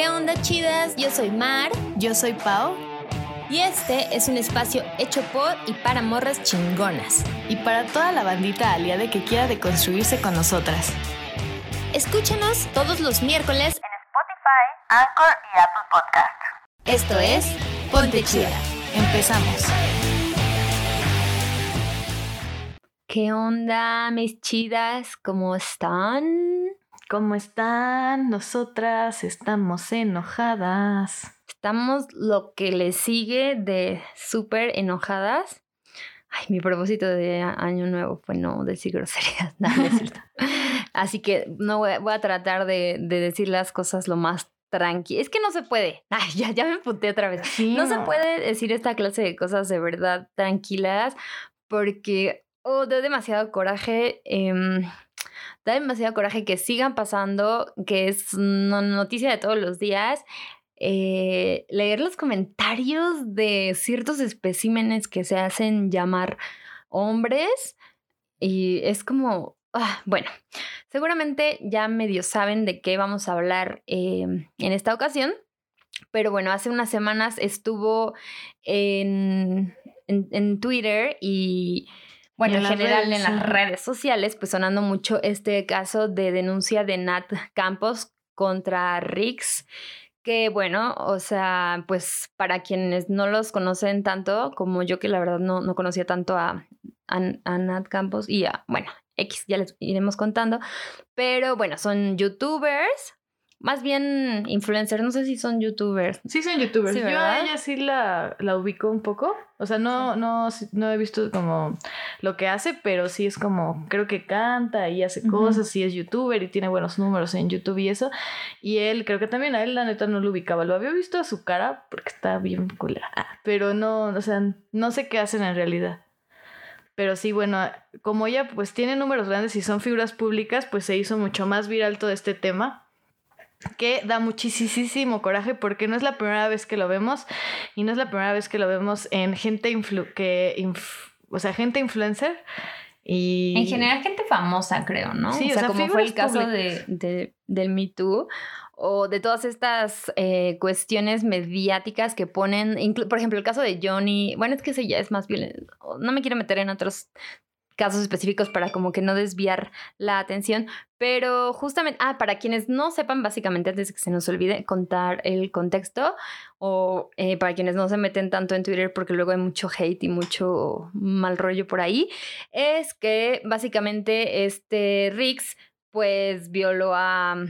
¿Qué onda chidas? Yo soy Mar. Yo soy Pau. Y este es un espacio hecho por y para morras chingonas. Y para toda la bandita aliada que quiera deconstruirse con nosotras. Escúchanos todos los miércoles en Spotify, Anchor y Apple Podcast. Esto es Ponte Chida. Empezamos. ¿Qué onda, mis chidas? ¿Cómo están? ¿Cómo están? Nosotras estamos enojadas. Estamos lo que le sigue de súper enojadas. Ay, mi propósito de año nuevo fue no decir groserías. Nada, es cierto. Así que no voy, voy a tratar de, de, decir las cosas lo más tranqui. Es que no se puede. Ay, ya, ya me puté otra vez. Sí, no, se puede decir esta clase de cosas de verdad tranquilas porque oh, da demasiado coraje. Eh, da demasiado coraje que sigan pasando, que es noticia de todos los días. Eh, leer los comentarios de ciertos especímenes que se hacen llamar hombres y es como, ah, bueno, seguramente ya medio saben de qué vamos a hablar eh, en esta ocasión, pero bueno, hace unas semanas estuvo en, en Twitter y bueno, en, en general redes, en las redes sociales, pues sonando mucho este caso de denuncia de Nat Campos contra Rix, que bueno, o sea, pues para quienes no los conocen tanto como yo, que la verdad no, no conocía tanto a, a, a Nat Campos y a, bueno, X, ya les iremos contando, pero bueno, son youtubers, más bien influencers, no sé si son youtubers. Sí, son youtubers. Sí, Yo a ella sí la, la ubico un poco. O sea, no, sí. no, no he visto como lo que hace, pero sí es como, creo que canta y hace uh -huh. cosas, sí es youtuber y tiene buenos números en YouTube y eso. Y él, creo que también a él la neta no lo ubicaba. Lo había visto a su cara porque está bien culera. Pero no, o sea, no sé qué hacen en realidad. Pero sí, bueno, como ella pues tiene números grandes y son figuras públicas, pues se hizo mucho más viral todo este tema que da muchísimo coraje porque no es la primera vez que lo vemos y no es la primera vez que lo vemos en gente influ que inf o sea gente influencer y en general gente famosa creo no sí, o, sea, o sea como fue el caso de, de, del Me Too o de todas estas eh, cuestiones mediáticas que ponen, por ejemplo, el caso de Johnny, bueno, es que ese ya es más violento, no me quiero meter en otros casos específicos para como que no desviar la atención, pero justamente, ah, para quienes no sepan, básicamente antes de que se nos olvide contar el contexto, o eh, para quienes no se meten tanto en Twitter porque luego hay mucho hate y mucho mal rollo por ahí, es que básicamente este Rix pues violó a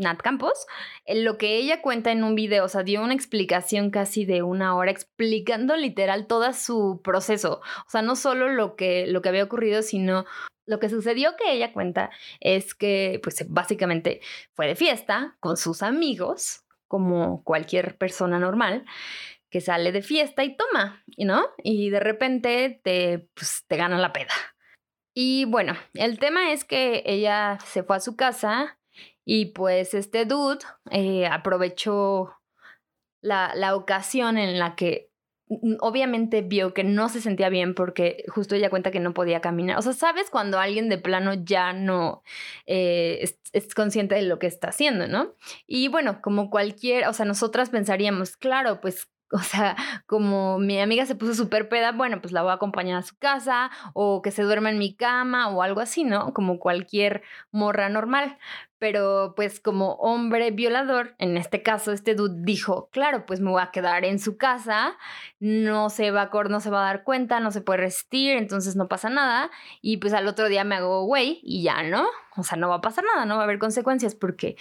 Nat Campos, lo que ella cuenta en un video, o sea, dio una explicación casi de una hora explicando literal todo su proceso, o sea, no solo lo que, lo que había ocurrido, sino lo que sucedió que ella cuenta es que, pues, básicamente fue de fiesta con sus amigos, como cualquier persona normal, que sale de fiesta y toma, ¿no? Y de repente te, pues, te gana la peda. Y bueno, el tema es que ella se fue a su casa y pues este dude eh, aprovechó la, la, ocasión en la que obviamente vio que no se sentía bien porque justo ella cuenta que no podía caminar. O sea, ¿sabes cuando alguien de plano ya no eh, es, es, consciente de lo que está haciendo, no? Y bueno, como cualquier, o sea, nosotras pensaríamos, claro, pues o sea, como mi amiga se puso súper peda, bueno, pues la voy a acompañar a su casa o que se duerma en mi cama o algo así, ¿no? Como cualquier morra normal. Pero pues como hombre violador, en este caso este dude dijo, claro, pues me voy a quedar en su casa, no se va a, no se va a dar cuenta, no se puede resistir, entonces no pasa nada. Y pues al otro día me hago güey y ya, ¿no? O sea, no va a pasar nada, no va a haber consecuencias porque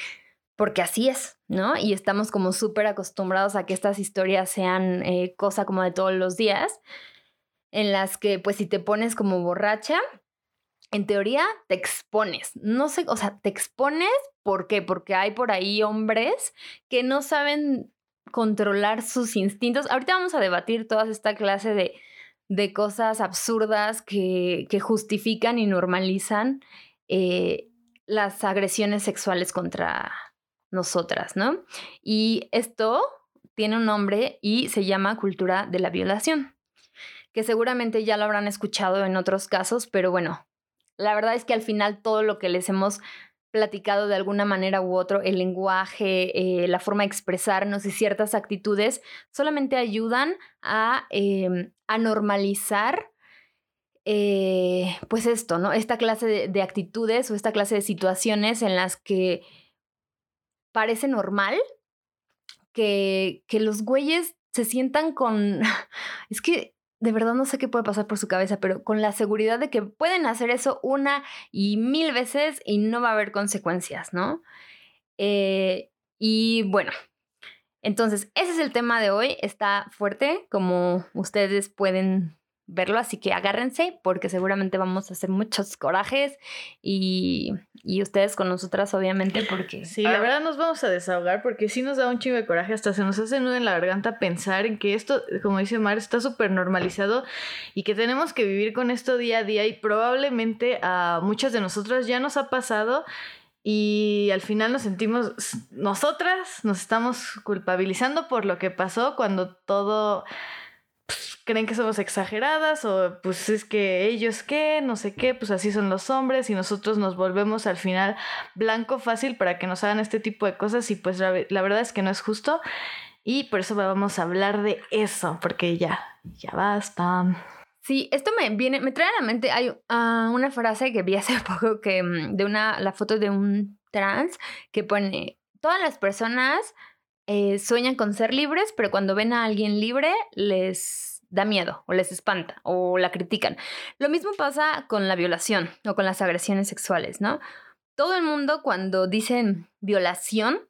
porque así es, ¿no? Y estamos como súper acostumbrados a que estas historias sean eh, cosa como de todos los días, en las que pues si te pones como borracha, en teoría te expones, no sé, o sea, te expones, ¿por qué? Porque hay por ahí hombres que no saben controlar sus instintos. Ahorita vamos a debatir toda esta clase de, de cosas absurdas que, que, justifican y normalizan eh, las agresiones sexuales contra, nosotras, ¿no? Y esto tiene un nombre y se llama cultura de la violación, que seguramente ya lo habrán escuchado en otros casos, pero bueno, la verdad es que al final todo lo que les hemos platicado de alguna manera u otro, el lenguaje, eh, la forma de expresarnos y ciertas actitudes solamente ayudan a, em, a normalizar eh, pues esto, ¿no? Esta clase de, de, actitudes o esta clase de situaciones en las que parece normal que, que los güeyes se sientan con... Es que de verdad no sé qué puede pasar por su cabeza, pero con la seguridad de que pueden hacer eso una y mil veces y no va a haber consecuencias, ¿no? Eh, y bueno, entonces ese es el tema de hoy. Está fuerte, como ustedes pueden verlo, así que agárrense porque seguramente vamos a hacer muchos corajes y, y ustedes con nosotras obviamente porque... Sí, la verdad nos vamos a desahogar porque sí nos da un chingo de coraje, hasta se nos hace nudo en la garganta pensar en que esto, como dice Mar, está súper normalizado y que tenemos que vivir con esto día a día y probablemente a muchas de nosotras ya nos ha pasado y al final nos sentimos, nosotras nos estamos culpabilizando por lo que pasó cuando todo creen que somos exageradas o pues es que ellos qué, no sé qué, pues así son los hombres y nosotros nos volvemos al final blanco fácil para que nos hagan este tipo de cosas y pues la, verdad es que no es justo y por eso vamos a hablar de eso, porque ya, ya basta. Sí, esto me viene, me trae a la mente, hay uh, una frase que vi hace poco que mm, de una, la foto de un trans que pone, todas las personas eh, sueñan con ser libres, pero cuando ven a alguien libre les da miedo o les espanta o la critican. Lo mismo pasa con la violación o con las agresiones sexuales, ¿no? Todo el mundo cuando dicen violación,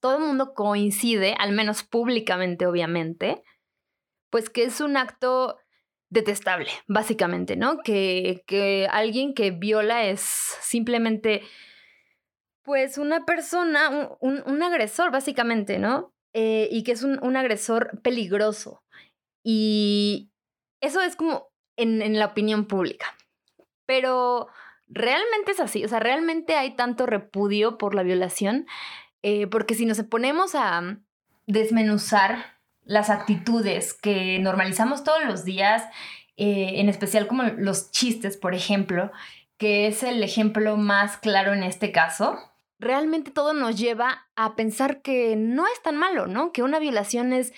todo el mundo coincide, al menos públicamente obviamente, pues que es un acto detestable, básicamente, ¿no? Que, que alguien que viola es simplemente, pues, una persona, un, un, agresor, básicamente, ¿no? Eh, y que es un, un agresor peligroso. Y eso es como en, la opinión pública. Pero realmente es así, o sea, realmente hay tanto repudio por la violación, eh, porque si nos ponemos a desmenuzar las actitudes que normalizamos todos los días, eh, en especial como los chistes, por ejemplo, que es el ejemplo más claro en este caso, realmente todo nos lleva a pensar que no es tan malo, ¿no? Que una violación es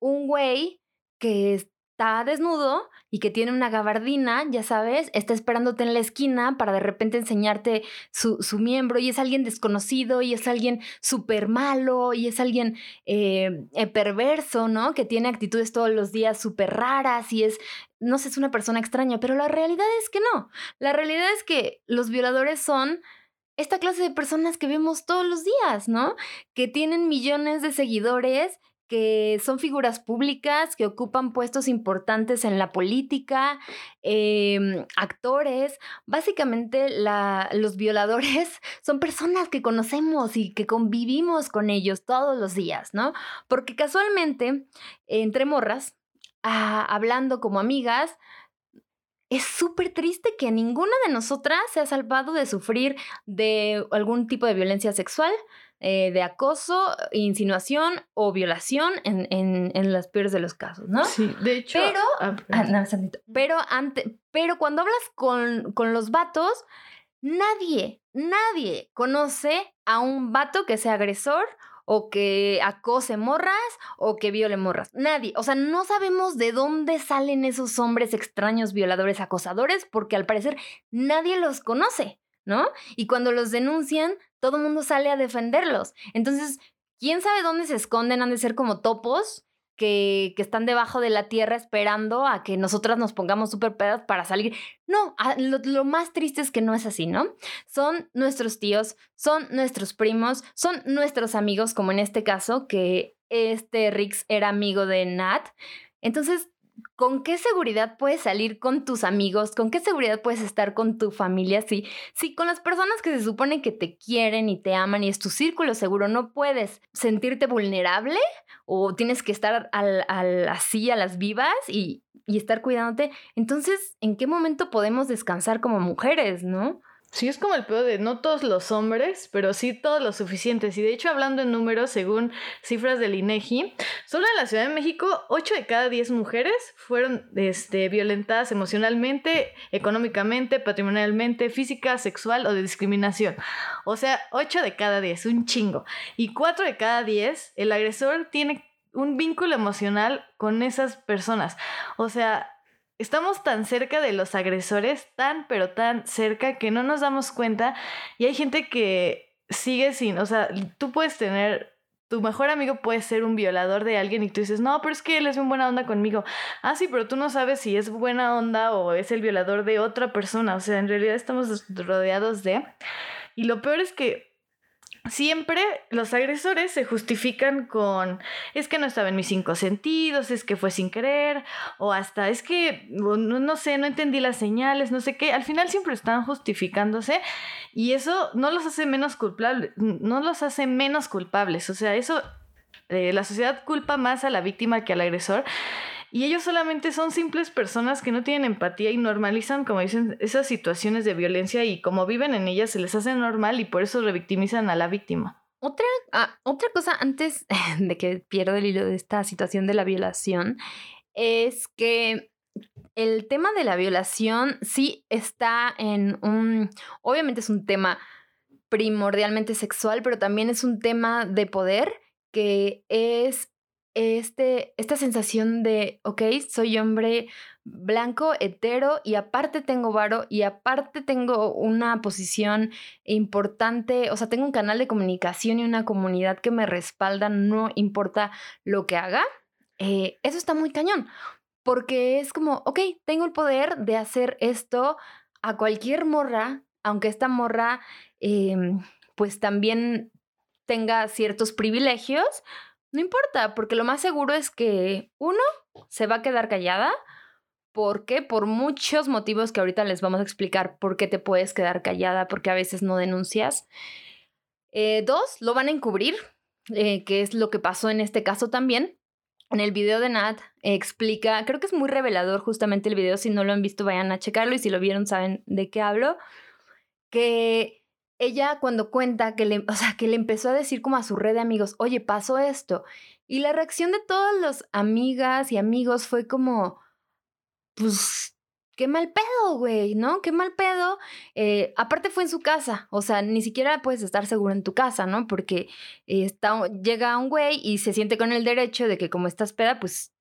un güey que está desnudo y que tiene una gabardina, ya sabes, está esperándote en la esquina para de repente enseñarte su, su miembro y es alguien desconocido y es alguien súper malo y es alguien eh, eh, perverso, ¿no? Que tiene actitudes todos los días súper raras y es, no sé, es una persona extraña, pero la realidad es que no. La realidad es que los violadores son esta clase de personas que vemos todos los días, ¿no? Que tienen millones de seguidores que son figuras públicas, que ocupan puestos importantes en la política, em, actores. Básicamente los violadores son personas que conocemos y que convivimos con ellos todos los días, ¿no? Porque casualmente, entre morras, ah, hablando como amigas, es súper triste que ninguna de nosotras se ha salvado de sufrir de algún tipo de violencia sexual, eh, de acoso, insinuación o violación en, en, en, los peores de los casos, ¿no? Sí, de hecho. Pero, ah, ah, pero, ante, pero cuando hablas con, con los vatos, nadie, nadie conoce a un vato que sea agresor o que acose morras o que viole morras. Nadie. O sea, no sabemos de dónde salen esos hombres extraños violadores acosadores porque al parecer nadie los conoce, ¿no? Y cuando los denuncian, todo el mundo sale a defenderlos. Entonces, ¿quién sabe dónde se esconden? Han de ser como topos que, están debajo de la tierra esperando a que nosotras nos pongamos súper pedas para salir. No, lo, más triste es que no es así, ¿no? Son nuestros tíos, son nuestros primos, son nuestros amigos, como en este caso, que este Rix era amigo de Nat. Entonces, ¿con qué seguridad puedes salir con tus amigos? ¿Con qué seguridad puedes estar con tu familia? Si, si con las personas que se supone que te quieren y te aman y es tu círculo seguro, no puedes sentirte vulnerable o tienes que estar al, al, así a las vivas y, y estar cuidándote. Entonces, ¿en qué momento podemos descansar como mujeres, no? Sí, es como el peor de no todos los hombres, pero sí todos los suficientes. Y de hecho, hablando en números, según cifras del INEGI, solo en la Ciudad de México, 8 de cada 10 mujeres fueron este, violentadas emocionalmente, económicamente, patrimonialmente, física, sexual o de discriminación. O sea, 8 de cada 10, un chingo. Y 4 de cada 10, el agresor tiene un vínculo emocional con esas personas. O sea, estamos tan cerca de los agresores, tan pero tan cerca que no nos damos cuenta. Y hay gente que sigue sin, o sea, tú puedes tener, tu mejor amigo puede ser un violador de alguien y tú dices, no, pero es que él es un buena onda conmigo. Ah, sí, pero tú no sabes si es buena onda o es el violador de otra persona, o sea, en realidad estamos rodeados de... Y lo peor es que Siempre los agresores se justifican con es que no estaba en mis cinco sentidos, es que fue sin querer, o hasta es que no, no, sé, no entendí las señales, no sé qué. Al final siempre están justificándose y eso no los hace menos culpables, no los hace menos culpables. O sea, eso eh, la sociedad culpa más a la víctima que al agresor. Y ellos solamente son simples personas que no tienen empatía y normalizan, como dicen, esas situaciones de violencia y como viven en ellas se les hace normal y por eso revictimizan a la víctima. Otra, ah, otra cosa antes de que pierda el hilo de esta situación de la violación es que el tema de la violación sí está en un, obviamente es un tema primordialmente sexual, pero también es un tema de poder que es este, esta sensación de, ok, soy hombre blanco, hetero, y aparte tengo varo, y aparte tengo una posición importante, o sea, tengo un canal de comunicación y una comunidad que me respalda, no importa lo que haga, eh, eso está muy cañón, porque es como, ok, tengo el poder de hacer esto a cualquier morra, aunque esta morra, em, pues también tenga ciertos privilegios, no importa, porque lo más seguro es que uno se va a quedar callada. ¿Por qué? Por muchos motivos que ahorita les vamos a explicar por qué te puedes quedar callada, porque a veces no denuncias. Eh, dos, lo van a encubrir, eh, que es lo que pasó en este caso también. En el video de Nat explica, creo que es muy revelador justamente el video, si no lo han visto vayan a checarlo y si lo vieron saben de qué hablo, que ella cuando cuenta que le, o sea, que le empezó a decir como a su red de amigos, oye, pasó esto. Y la reacción de todas las amigas y amigos fue como, pues, qué mal pedo, güey, ¿no? Qué mal pedo. Eh, aparte fue en su casa, o sea, ni siquiera puedes estar seguro en tu casa, ¿no? Porque está, llega un güey y se siente con el derecho de que como estás peda, pues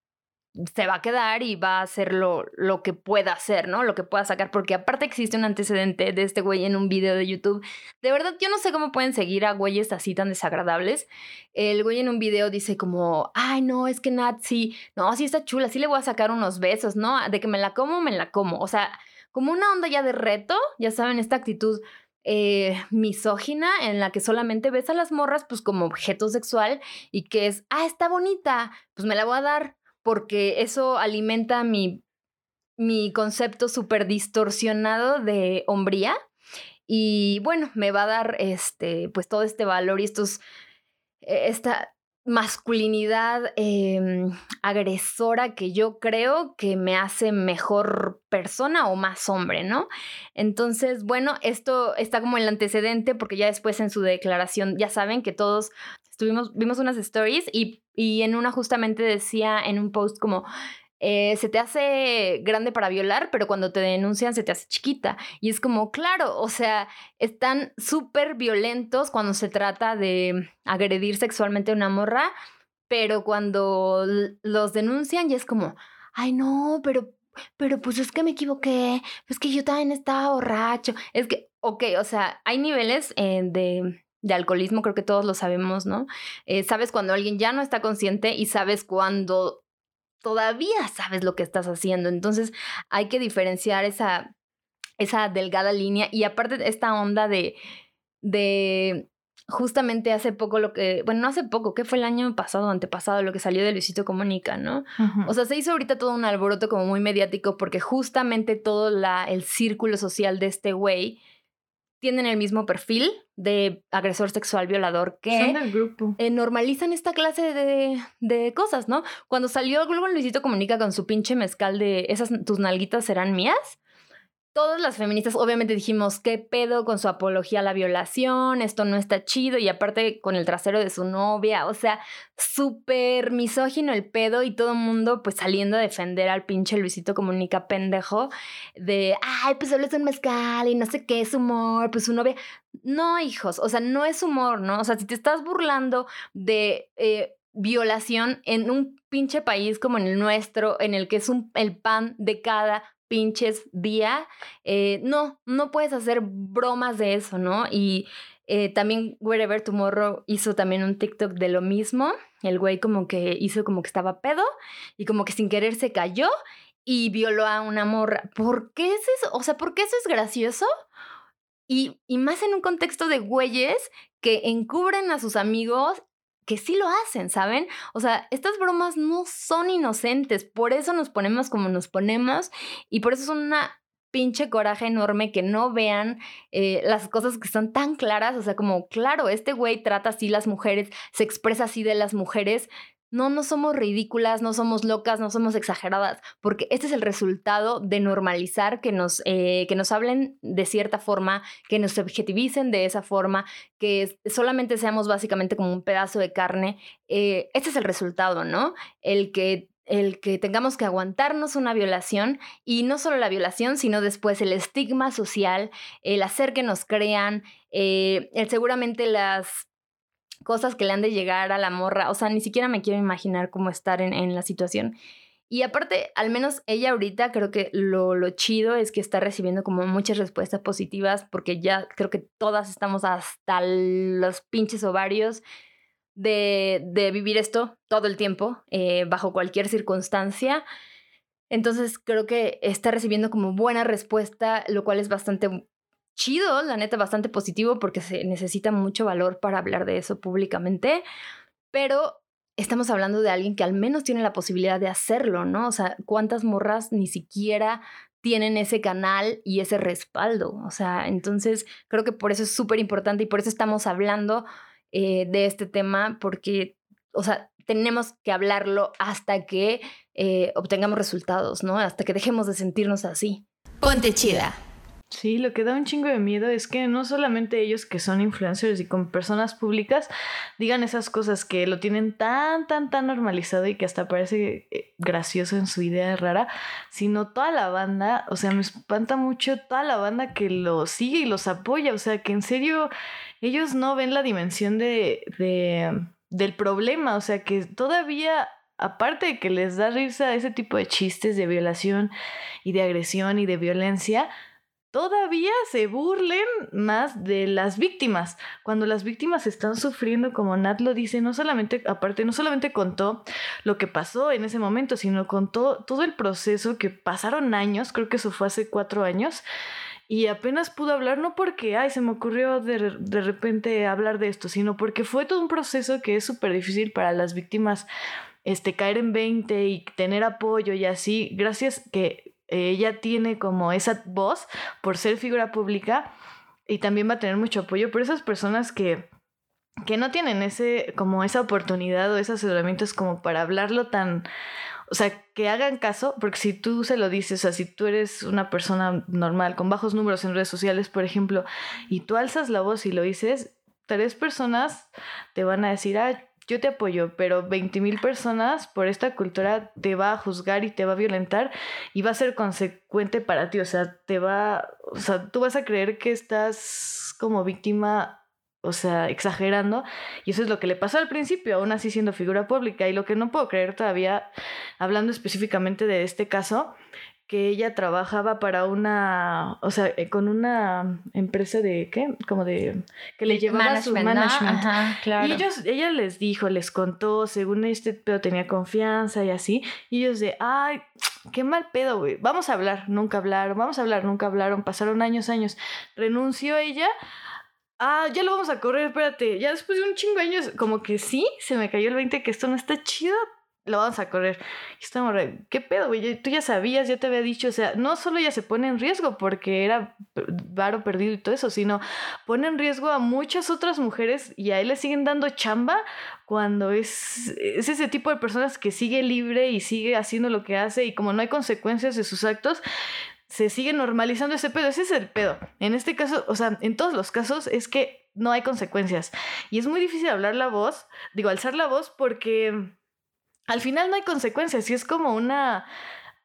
se va a quedar y va a hacer lo, lo, que pueda hacer, ¿no? Lo que pueda sacar, porque aparte existe un antecedente de este güey en un video de YouTube. De verdad, yo no sé cómo pueden seguir a güeyes así tan desagradables. El güey en un video dice como, ay, no, es que Nat, sí, no, sí está chula, sí le voy a sacar unos besos, ¿no? De que me la como, me la como. O sea, como una onda ya de reto, ya saben, esta actitud eh, misógina en la que solamente ves a las morras pues como objeto sexual y que es, ah, está bonita, pues me la voy a dar, porque eso alimenta mi, mi concepto súper distorsionado de hombría. Y bueno, me va a dar este, pues todo este valor y estos, e, esta masculinidad em, agresora que yo creo que me hace mejor persona o más hombre, ¿no? Entonces, bueno, esto está como el antecedente porque ya después en su declaración ya saben que todos vimos unas stories y y en una justamente decía en un post como, eh, se te hace grande para violar, pero cuando te denuncian se te hace chiquita. Y es como, claro, o sea, están súper violentos cuando se trata de agredir sexualmente a una morra, pero cuando los denuncian ya es como, ay no, pero, pero pues es que me equivoqué, es que yo también estaba borracho. Es que, ok, o sea, hay niveles eh, de de alcoholismo, creo que todos lo sabemos, ¿no? Eh, sabes cuando alguien ya no está consciente y sabes cuando todavía sabes lo que estás haciendo. Entonces hay que diferenciar esa, esa delgada línea y aparte esta onda de, de justamente hace poco lo que, bueno, no hace poco, que fue el año pasado, antepasado, lo que salió de Luisito Comunica, ¿no? O sea, se hizo ahorita todo un alboroto como muy mediático porque justamente todo la, el círculo social de este güey tienen el mismo perfil de agresor sexual violador que grupo. Eh, normalizan esta clase de, de, cosas, ¿no? Cuando salió luego Luisito Comunica con su pinche mezcal de esas tus nalguitas serán mías, todas las feministas obviamente dijimos, ¿qué pedo con su apología a la violación? Esto no está chido y aparte con el trasero de su novia, o sea, súper misógino el pedo y todo el mundo pues saliendo a defender al pinche Luisito Comunica pendejo de, ay, pues solo es un mezcal y no sé qué es humor, pues su novia. No, hijos, o sea, no es humor, ¿no? O sea, si te estás burlando de... Eh, violación en un pinche país como en el nuestro, en el que es el pan de cada pinches día, eh, no, no puedes hacer bromas de eso, ¿no? Y eh, también Wherever Tomorrow hizo también un TikTok de lo mismo. El güey como que hizo como que estaba pedo y como que sin querer se cayó y violó a una morra. ¿Por qué es eso? O sea, ¿por qué eso es gracioso? Y, y más en un contexto de güeyes que encubren a sus amigos que sí lo hacen, ¿saben? O sea, estas bromas no son inocentes, por eso nos ponemos como nos ponemos y por eso es una pinche coraje enorme que no vean eh, las cosas que son tan claras, o sea, como, claro, este güey trata así las mujeres, se expresa así de las mujeres, no, no somos ridículas, no somos locas, no somos exageradas, porque este es el resultado de normalizar que nos, eh, que nos hablen de cierta forma, que nos objetivicen de esa forma, que solamente seamos básicamente como un pedazo de carne. Eh, este es el resultado, ¿no? El que el que tengamos que aguantarnos una violación y no solo la violación, sino después el estigma social, el hacer que nos crean, eh, el seguramente las cosas que le han de llegar a la morra. O sea, ni siquiera me quiero imaginar cómo estar en, la situación. Y aparte, al menos ella ahorita creo que lo, lo, chido es que está recibiendo como muchas respuestas positivas porque ya creo que todas estamos hasta los pinches ovarios de, de vivir esto todo el tiempo, eh, bajo cualquier circunstancia. Entonces creo que está recibiendo como buena respuesta, lo cual es bastante chido, la neta, bastante positivo porque se necesita mucho valor para hablar de eso públicamente, pero estamos hablando de alguien que al menos tiene la posibilidad de hacerlo, ¿no? O sea, ¿cuántas morras ni siquiera tienen ese canal y ese respaldo? O sea, entonces creo que por eso es súper importante y por eso estamos hablando eh, de este tema, porque, o sea, tenemos que hablarlo hasta que eh, obtengamos resultados, ¿no? Hasta que dejemos de sentirnos así. Ponte chida. Sí, lo que da un chingo de miedo es que no solamente ellos que son influencers y con personas públicas digan esas cosas que lo tienen tan, tan, tan normalizado y que hasta parece eh, gracioso en su idea rara, sino toda la banda, o sea, me espanta mucho toda la banda que los sigue y los apoya, o sea, que en serio ellos no ven la dimensión de, de del problema, o sea, que todavía aparte de que les da risa ese tipo de chistes de violación y de agresión y de violencia, todavía se burlen más de las víctimas. Cuando las víctimas están sufriendo, como Nat lo dice, no solamente, aparte, no solamente contó lo que pasó en ese momento, sino contó todo el proceso que pasaron años, creo que eso fue hace cuatro años, y apenas pudo hablar, no porque, ay, se me ocurrió de, de repente hablar de esto, sino porque fue todo un proceso que es súper difícil para las víctimas este, caer en 20 y tener apoyo y así, gracias que ella tiene como esa voz por ser figura pública y también va a tener mucho apoyo por esas personas que, que no tienen ese, como esa oportunidad o esas herramientas como para hablarlo tan, o sea, que hagan caso, porque si tú se lo dices, o sea, si tú eres una persona normal, con bajos números en redes sociales, por ejemplo, y tú alzas la voz y lo dices, tres personas te van a decir, ah, yo te apoyo, pero 20 mil personas por esta cultura te va a juzgar y te va a violentar y va a ser consecuente para ti, o sea, te va, o sea, tú vas a creer que estás como víctima, o sea, exagerando, y eso es lo que le pasó al principio, aún así siendo figura pública, y lo que no puedo creer todavía, hablando específicamente de este caso, que ella trabajaba para una, o sea, eh, con una empresa de, ¿qué? Como de, que le llevaba su management. claro. Y ellos, ella les dijo, les contó, según este pedo tenía confianza y así, y ellos de, ay, qué mal pedo, güey, vamos a hablar, nunca hablaron, vamos a hablar, nunca hablaron, pasaron años, años, renunció ella, ah, ya lo vamos a correr, espérate, ya después de un chingo de años, como que sí, se me cayó el 20 que esto no está chido, lo vamos a correr. Y estamos, ¿qué pedo, güey? Tú ya sabías, ya te había dicho, o sea, no solo ella se pone en riesgo porque era varo perdido y todo eso, sino pone en riesgo a muchas otras mujeres y a él le siguen dando chamba cuando es, es ese tipo de personas que sigue libre y sigue haciendo lo que hace y como no hay consecuencias de sus actos, se sigue normalizando ese pedo. Ese es el pedo. En este caso, o sea, en todos los casos es que no hay consecuencias. Y es muy difícil hablar la voz, digo, alzar la voz porque al final no hay consecuencias y es como una,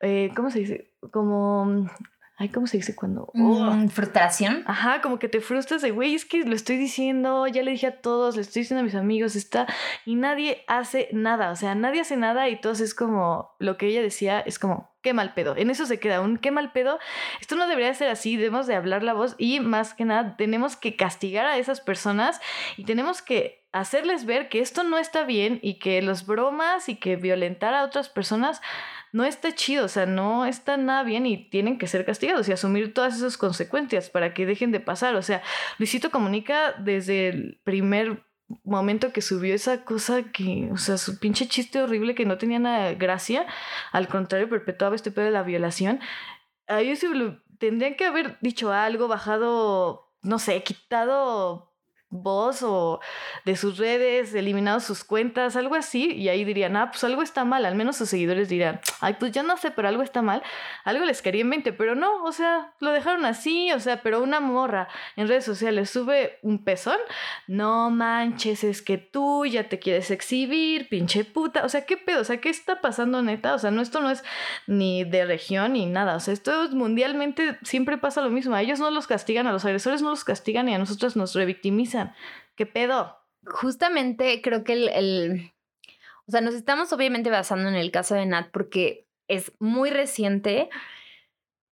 eh, ¿cómo se dice? Como Ay, ¿cómo se dice cuando? Mm, frustración. Ajá, como que te frustras de, güey, es que lo estoy diciendo, ya le dije a todos, le estoy diciendo a mis amigos, está, y nadie hace nada, o sea, nadie hace nada y todos es como, lo que ella decía es como, qué mal pedo, en eso se queda un qué mal pedo, esto no debería ser así, debemos de hablar la voz y más que nada tenemos que castigar a esas personas y tenemos que hacerles ver que esto no está bien y que los bromas y que violentar a otras personas no está chido, o sea, no está nada bien y tienen que ser castigados y asumir todas esas consecuencias para que dejen de pasar. O sea, Luisito comunica desde el primer momento que subió esa cosa que, o sea, su pinche chiste horrible que no tenía nada de gracia, al contrario, perpetuaba este pedo de la violación. Ahí sí tendrían que haber dicho algo, bajado, no sé, quitado voz o de sus redes, eliminado sus cuentas, algo así, y ahí dirían, ah, pues algo está mal, al menos sus seguidores dirán, ay, pues ya no sé, pero algo está mal, algo les quería en mente, pero no, o sea, lo dejaron así, o sea, pero una morra en redes sociales sube un pezón, no manches, es que tú ya te quieres exhibir, pinche puta, o sea, ¿qué pedo? O sea, ¿qué está pasando neta? O sea, no, esto no es ni de región ni nada, o sea, esto es mundialmente, siempre pasa lo mismo, a ellos no los castigan, a los agresores no los castigan y a nosotros nos revictimizan. ¿Qué pedo? Justamente creo que el, O sea, nos estamos obviamente basando en el caso de Nat porque es muy reciente,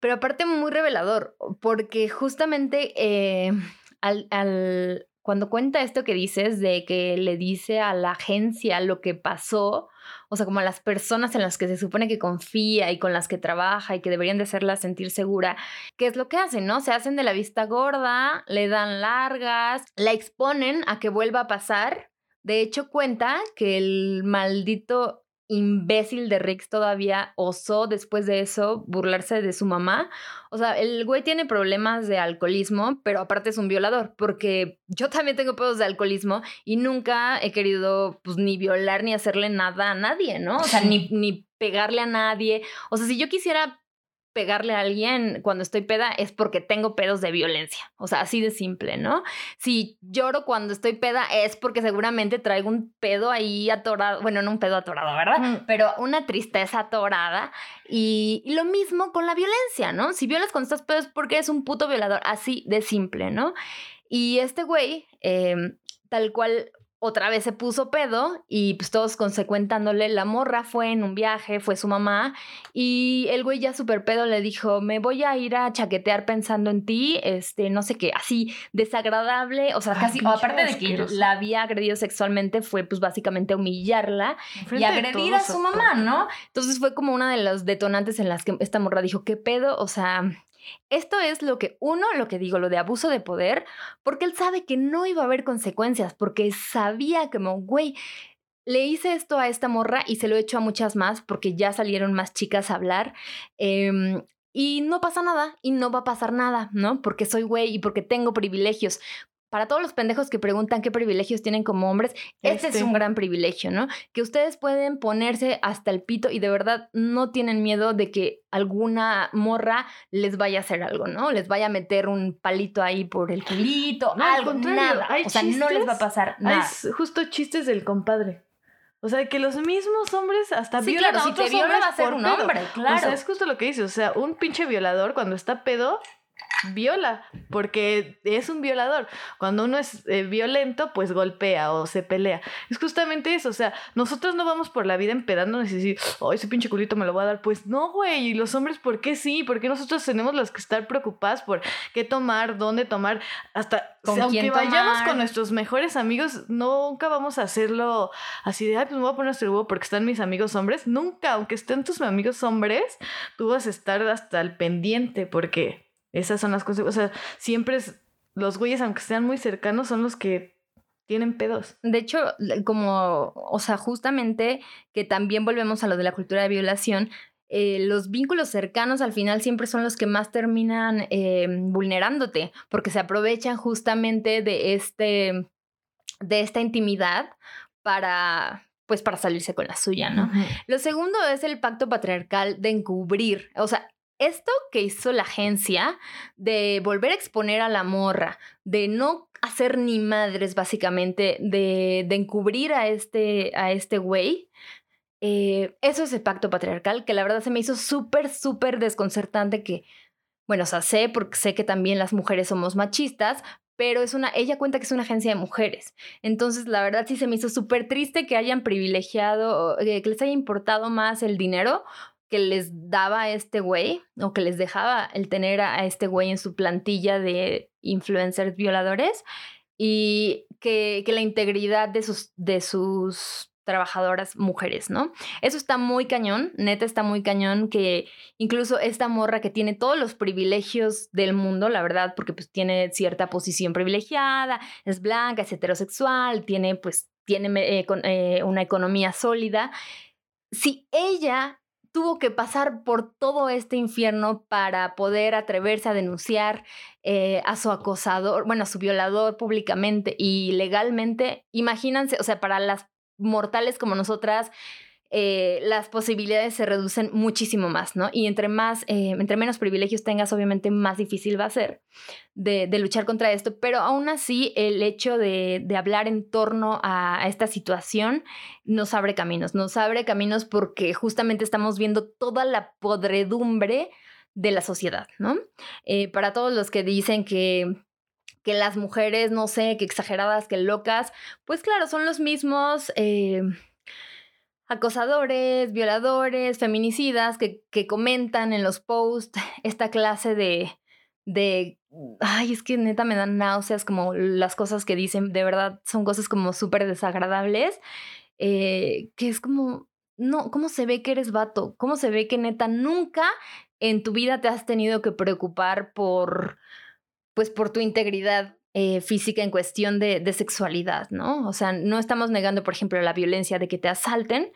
pero aparte muy revelador, porque justamente eh, al, al, cuando cuenta esto que dices de que le dice a la agencia lo que pasó, o sea, como a las personas en las que se supone que confía y con las que trabaja y que deberían de hacerla sentir segura, ¿qué es lo que hacen, no? Se hacen de la vista gorda, le dan largas, la exponen a que vuelva a pasar. De hecho, cuenta que el maldito imbécil de Rix todavía osó después de eso burlarse de su mamá. O sea, el güey tiene problemas de alcoholismo, pero aparte es un violador, porque yo también tengo pedos de alcoholismo y nunca he querido pues ni violar ni hacerle nada a nadie, ¿no? O sea, ni, ni pegarle a nadie. O sea, si yo quisiera pegarle a alguien cuando estoy peda es porque tengo pedos de violencia. O sea, así de simple, ¿no? Si lloro cuando estoy peda es porque seguramente traigo un pedo ahí atorado. Bueno, no un pedo atorado, ¿verdad? Pero una tristeza atorada. Y, lo mismo con la violencia, ¿no? Si violas cuando estás pedo es porque es un puto violador. Así de simple, ¿no? Y este güey, em, tal cual otra vez se puso pedo y pues todos consecuentándole, la morra fue en un viaje, fue su mamá y el güey ya súper pedo le dijo, me voy a ir a chaquetear pensando en ti, este, no sé qué, así desagradable, o sea, casi, aparte de que la había agredido sexualmente, fue pues básicamente humillarla y agredir a su mamá, ¿no? Entonces fue como una de los detonantes en las que esta morra dijo, ¿qué pedo? O sea, esto es lo que uno, lo que digo, lo de abuso de poder, porque él sabe que no iba a haber consecuencias, porque sabía como, güey, le hice esto a esta morra y se lo he hecho a muchas más porque ya salieron más chicas a hablar. Em, y no pasa nada y no va a pasar nada, ¿no? Porque soy güey y porque tengo privilegios para todos los pendejos que preguntan qué privilegios tienen como hombres, este, es un este. gran privilegio, ¿no? Que ustedes pueden ponerse hasta el pito y de verdad no tienen miedo de que alguna morra les vaya a hacer algo, ¿no? Les vaya a meter un palito ahí por el culito, algo, nada. O sea, no les va a pasar nada. Hay justo chistes del compadre. O sea, que los mismos hombres hasta sí, violan a otros si te va a ser un hombre, claro. O sea, es justo lo que dice. O sea, un pinche violador cuando está pedo viola, porque es un violador. Cuando uno es eh, violento, pues golpea o se pelea. Es justamente eso, o sea, nosotros no vamos por la vida empedándonos y decir, oh, ese pinche culito me lo voy a dar. Pues no, güey, y los hombres, ¿por qué sí? Porque nosotros tenemos los que estar preocupados por qué tomar, dónde tomar, hasta, aunque vayamos con nuestros mejores amigos, nunca vamos a hacerlo así de, ay, pues me voy a poner este huevo porque están mis amigos hombres. Nunca, aunque estén tus amigos hombres, tú vas a estar hasta el pendiente porque esas son las cosas. O sea, siempre es, los güeyes, aunque sean muy cercanos, son los que tienen pedos. De hecho, como, o sea, justamente que también volvemos a lo de la cultura de violación, eh, los vínculos cercanos al final siempre son los que más terminan eh, vulnerándote, porque se aprovechan justamente de este, de esta intimidad para, pues para salirse con la suya, ¿no? Lo segundo es el pacto patriarcal de encubrir, o sea, esto que hizo la agencia de volver a exponer a la morra, de no hacer ni madres básicamente, de, encubrir a este, a este güey, eh, eso es el pacto patriarcal, que la verdad se me hizo súper, súper desconcertante que, bueno, o sea, sé porque sé que también las mujeres somos machistas, pero es una, ella cuenta que es una agencia de mujeres. Entonces, la verdad sí se me hizo súper triste que hayan privilegiado, eh, que les haya importado más el dinero que les daba a este güey o que les dejaba el tener a este güey en su plantilla de influencers violadores y que, que la integridad de sus, de sus trabajadoras mujeres, ¿no? Eso está muy cañón, neta está muy cañón que incluso esta morra que tiene todos los privilegios del mundo, la verdad, porque pues tiene cierta posición privilegiada, es blanca, es heterosexual, tiene pues tiene eh, eh, una economía sólida. Si ella tuvo que pasar por todo este infierno para poder atreverse a denunciar eh, a su acosador, bueno, a su violador públicamente y legalmente. Imagínense, o sea, para las mortales como nosotras, eh, las posibilidades se reducen muchísimo más, ¿no? Y entre más, eh, entre menos privilegios tengas, obviamente más difícil va a ser de, luchar contra esto, pero aún así el hecho de, hablar en torno a, esta situación nos abre caminos, nos abre caminos porque justamente estamos viendo toda la podredumbre de la sociedad, ¿no? Eh, para todos los que dicen que que las mujeres, no sé, que exageradas, que locas, pues claro, son los mismos acosadores, violadores, feminicidas que, que, comentan en los posts esta clase de, de, ay, es que neta me dan náuseas como las cosas que dicen, de verdad son cosas como súper desagradables, eh, que es como, no, ¿cómo se ve que eres vato? ¿Cómo se ve que neta nunca en tu vida te has tenido que preocupar por pues por tu integridad eh, física en cuestión de, sexualidad, ¿no? O sea, no estamos negando, por ejemplo, la violencia de que te asalten,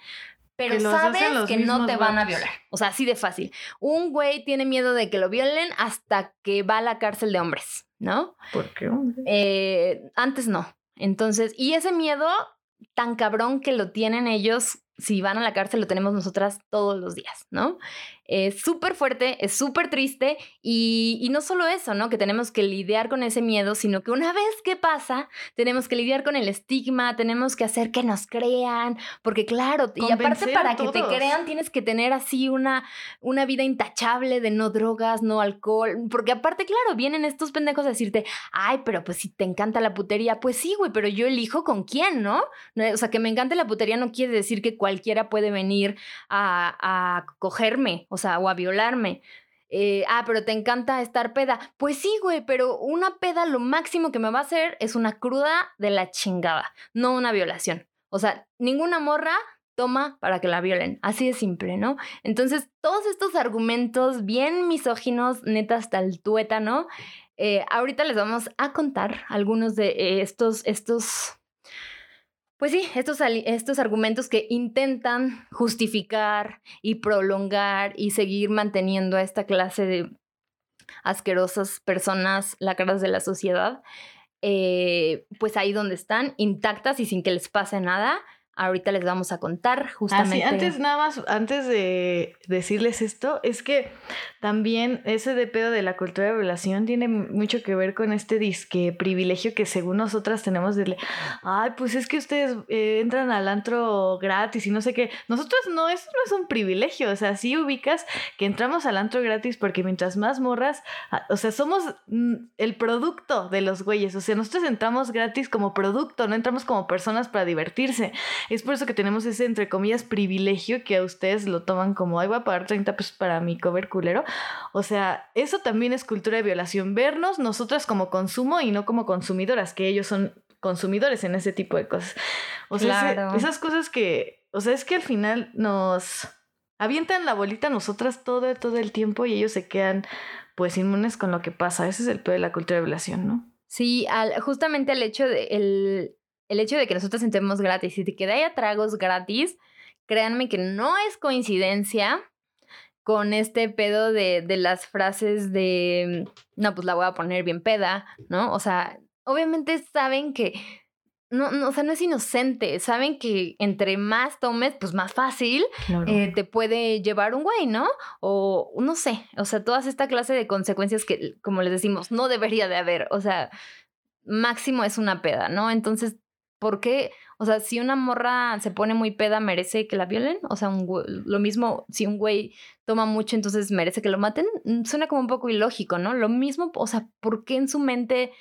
pero sabes que no te van a violar. O sea, así de fácil. Un güey tiene miedo de que lo violen hasta que va a la cárcel de hombres, ¿no? ¿Por qué hombre? Eh, antes no. Entonces, y ese miedo tan cabrón que lo tienen ellos si van a la cárcel lo tenemos nosotras todos los días, ¿no? Es súper fuerte, es súper triste y, no solo eso, ¿no? Que tenemos que lidiar con ese miedo, sino que una vez que pasa, tenemos que lidiar con el estigma, tenemos que hacer que nos crean, porque claro, y aparte para que te crean tienes que tener así una, una vida intachable de no drogas, no alcohol, porque aparte, claro, vienen estos pendejos a decirte, ay, pero pues si te encanta la putería, pues sí, güey, pero yo elijo con quién, ¿no? O sea, que me encante la putería no quiere decir que cualquiera puede venir a, a cogerme, o sea, o a violarme. Eh, ah, pero te encanta estar peda. Pues sí, güey, pero una peda lo máximo que me va a hacer es una cruda de la chingada, no una violación. O sea, ninguna morra toma para que la violen. Así de simple, ¿no? Entonces, todos estos argumentos bien misóginos, neta hasta el tuétano, eh, ahorita les vamos a contar algunos de estos, estos pues sí, estos, estos argumentos que intentan justificar y prolongar y seguir manteniendo a esta clase de asquerosas personas lacras de la sociedad, eh, pues ahí donde están, intactas y sin que les pase nada, Ahorita les vamos a contar justamente. antes nada más, antes de decirles esto, es que también ese de pedo de la cultura de violación tiene mucho que ver con este disque privilegio que según nosotras tenemos de, ay, pues es que ustedes eh, entran al antro gratis y no sé qué. Nosotros no, eso no es un privilegio, o sea, sí ubicas que entramos al antro gratis porque mientras más morras, ah, o sea, somos mm, el producto de los güeyes, o sea, nosotros entramos gratis como producto, no entramos como personas para divertirse. Es por eso que tenemos ese, entre comillas, privilegio que a ustedes lo toman como, ay, voy a pagar 30 pesos para mi cover culero. O sea, eso también es cultura de violación. Vernos nosotras como consumo y no como consumidoras, que ellos son consumidores en ese tipo de cosas. O sea, esas cosas que, o sea, es que al final nos avientan la bolita a nosotras todo, todo el tiempo y ellos se quedan pues inmunes con lo que pasa. Ese es el peor de la cultura de violación, ¿no? Sí, al, justamente el hecho de el, el hecho de que nosotros entremos gratis y de que haya tragos gratis, créanme que no es coincidencia con este pedo de, de las frases de, no, pues la voy a poner bien peda, ¿no? O sea, obviamente saben que no, no, o sea, no es inocente. Saben que entre más tomes, pues más fácil eh, te puede llevar un güey, ¿no? O no sé, o sea, todas esta clase de consecuencias que, como les decimos, no debería de haber. O sea, máximo es una peda, ¿no? Entonces, ¿por qué? O sea, si una morra se pone muy peda, ¿merece que la violen? O sea, un lo mismo, si un güey toma mucho, entonces merece que lo maten. Mm, suena como un poco ilógico, ¿no? Lo mismo, o sea, ¿por qué en su mente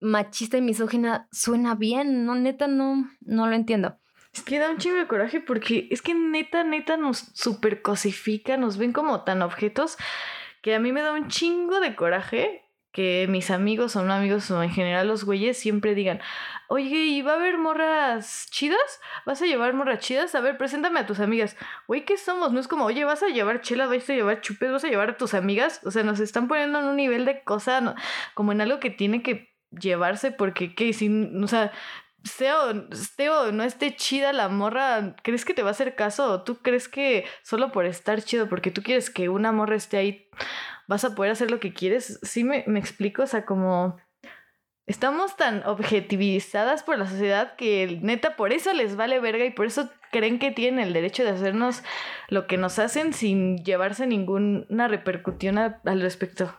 machista y misógina suena bien? No, neta, no, no lo entiendo. Es que da un chingo de coraje porque es que neta, neta nos super cosifica, nos ven como tan objetos que a mí me da un chingo de coraje que mis amigos o no amigos o en general los güeyes siempre digan, oye, ¿y va a haber morras chidas? ¿Vas a llevar morras chidas? A ver, preséntame a tus amigas. Güey, ¿qué somos? No es como, oye, ¿vas a llevar chela? ¿Vas a llevar chupes? ¿Vas a llevar a tus amigas? O sea, nos están poniendo en un nivel de cosa, como en algo que tiene que llevarse porque, ¿qué? Si, o sea, Teo, no esté chida la morra, ¿crees que te va a hacer caso? ¿O tú crees que solo por estar chido, porque tú quieres que una morra esté ahí, vas a poder hacer lo que quieres? Sí me, me explico, o sea, como estamos tan objetivizadas por la sociedad que neta por eso les vale verga y por eso creen que tienen el derecho de hacernos lo que nos hacen sin llevarse ninguna repercusión al respecto.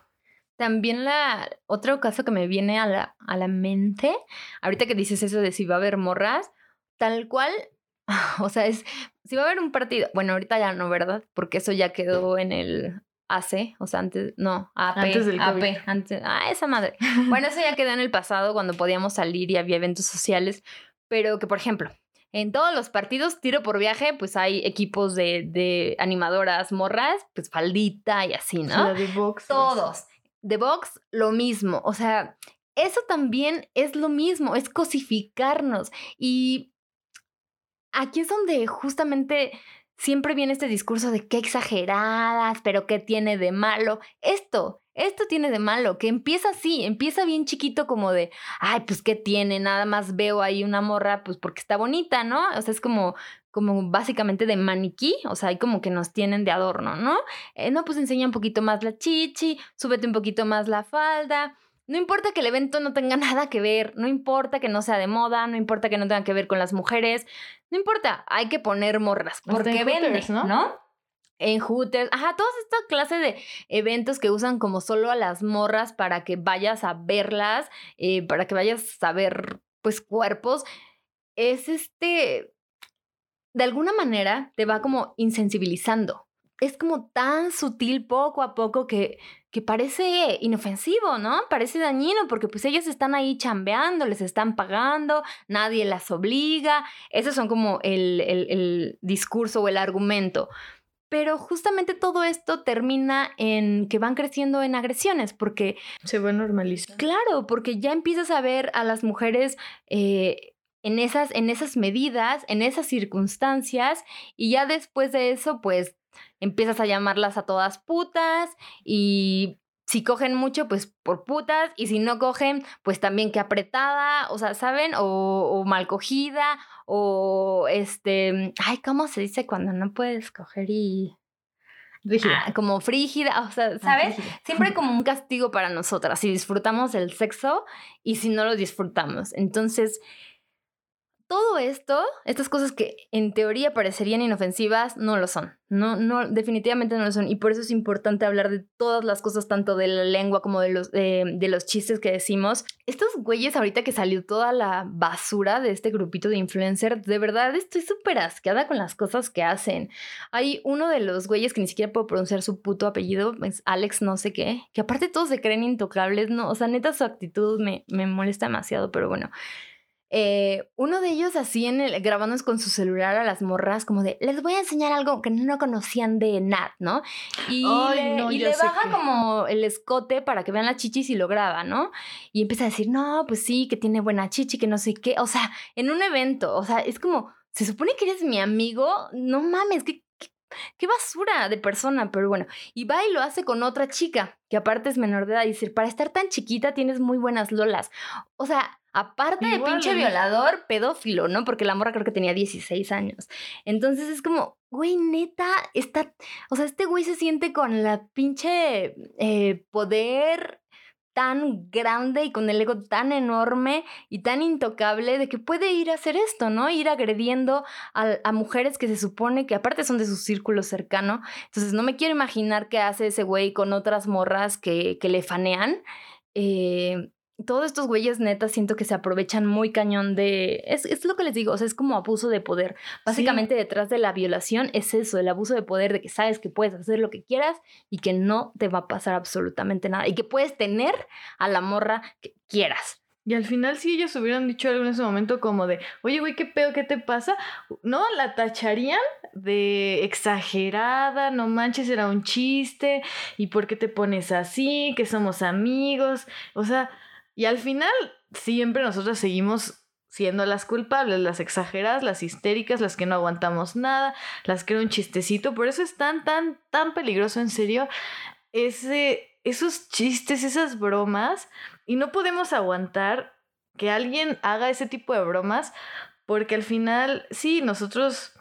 También la otro caso que me viene a la, a la mente, ahorita que dices eso de si va a haber morras, tal cual, o sea, es si va a haber un partido, bueno, ahorita ya no, ¿verdad? Porque eso ya quedó en el AC, o sea, antes, no, AP, antes del AP, antes, ah, esa madre. Bueno, eso ya quedó en el pasado cuando podíamos salir y había eventos sociales, pero que, por ejemplo, en todos los partidos, tiro por viaje, pues hay equipos de, de animadoras morras, pues faldita y así, ¿no? de box. Todos. De box, lo mismo. O sea, eso también es lo mismo, es cosificarnos. Y aquí es donde justamente siempre viene este discurso de qué exageradas, pero qué tiene de malo. Esto, esto tiene de malo, que empieza así, empieza bien chiquito como de, ay, pues qué tiene, nada más veo ahí una morra, pues porque está bonita, ¿no? O sea, es como, como básicamente de maniquí, o sea, hay como que nos tienen de adorno, ¿no? Eh, no, pues enseña un poquito más la chichi, súbete un poquito más la falda. No importa que el evento no tenga nada que ver, no importa que no sea de moda, no importa que no tenga que ver con las mujeres, no importa, hay que poner morras porque venden, ¿no? ¿no? En Hooters, ajá, todas esta clase de eventos que usan como solo a las morras para que vayas a verlas, eh, para que vayas a ver, pues, cuerpos, es este, de alguna manera te va como insensibilizando. Es como tan sutil poco a poco que que parece inofensivo, ¿no? Parece dañino porque pues ellas están ahí chambeando, les están pagando, nadie las obliga. Esos son como el, el, discurso o el argumento. Pero justamente todo esto termina en que van creciendo en agresiones porque... Se va normalizando. Claro, porque ya empiezas a ver a las mujeres... Eh, en esas, en esas medidas, en esas circunstancias, y ya después de eso, pues empiezas a llamarlas a todas putas y si cogen mucho, pues por putas, y si no cogen, pues también que apretada, o sea, ¿saben? O, mal cogida, o este, ay, ¿cómo se dice cuando no puedes coger y... Ah, como frígida, o sea, ah, ¿sabes? Siempre como un castigo para nosotras, si disfrutamos el sexo y si no lo disfrutamos. Entonces, todo esto, estas cosas que en teoría parecerían inofensivas, no lo son. No, no, definitivamente no lo son. Y por eso es importante hablar de todas las cosas, tanto de la lengua como de los, de los chistes que decimos. Estos güeyes, ahorita que salió toda la basura de este grupito de influencers, de verdad estoy súper asqueada con las cosas que hacen. Hay uno de los güeyes que ni siquiera puedo pronunciar su puto apellido, Alex no sé qué, que aparte todos se creen intocables, ¿no? O sea, neta su actitud me molesta demasiado, pero bueno. Eh, uno de ellos así en el, grabándonos con su celular a las morras, como de, les voy a enseñar algo que no conocían de Nat, ¿no? Y le, baja como el escote para que vean la chichis y lo graba, ¿no? Y empieza a decir, no, pues sí, que tiene buena chichi, que no sé qué, o sea, en un evento, o sea, es como, se supone que eres mi amigo, no mames, qué, qué basura de persona, pero bueno, y va y lo hace con otra chica, que aparte es menor de edad, y decir, para estar tan chiquita tienes muy buenas lolas, o sea Aparte de pinche violador, pedófilo, ¿no? Porque la morra creo que tenía 16 años. Entonces es como, güey, neta, está, o sea, este güey se siente con la pinche eh, poder tan grande y con el ego tan enorme y tan intocable de que puede ir a hacer esto, ¿no? Ir agrediendo a, mujeres que se supone que aparte son de su círculo cercano. Entonces no me quiero imaginar qué hace ese güey con otras morras que, que le fanean. Eh, todos estos güeyes netas siento que se aprovechan muy cañón de... Es, es lo que les digo, o sea, es como abuso de poder. Básicamente detrás de la violación es eso, el abuso de poder, de que sabes que puedes hacer lo que quieras y que no te va a pasar absolutamente nada y que puedes tener a la morra que quieras. Y al final, si ellos hubieran dicho algo en ese momento como de, oye, güey, ¿qué pedo? ¿Qué te pasa? No, la tacharían de exagerada, no manches, era un chiste, ¿y por qué te pones así? Que somos amigos. O sea, y al final, siempre nosotros seguimos siendo las culpables, las exageradas, las histéricas, las que no aguantamos nada, las que era un chistecito. Por eso es tan, tan, tan peligroso, en serio, ese, esos chistes, esas bromas. Y no podemos aguantar que alguien haga ese tipo de bromas, porque al final, sí, nosotros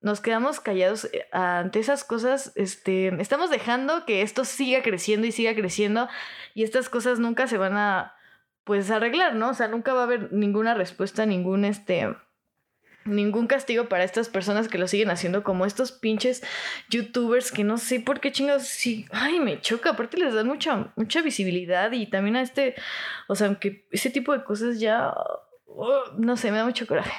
nos quedamos callados eh, ante esas cosas, este, estamos dejando que esto siga creciendo y siga creciendo y estas cosas nunca se van a pues arreglar, ¿no? O sea, nunca va a haber ninguna respuesta, ningún este ningún castigo para estas personas que lo siguen haciendo como estos pinches youtubers que no sé por qué chingados sí, ay, me choca, aparte les dan mucha mucha visibilidad y también a este, o sea, aunque ese tipo de cosas ya oh, no sé, me da mucho coraje.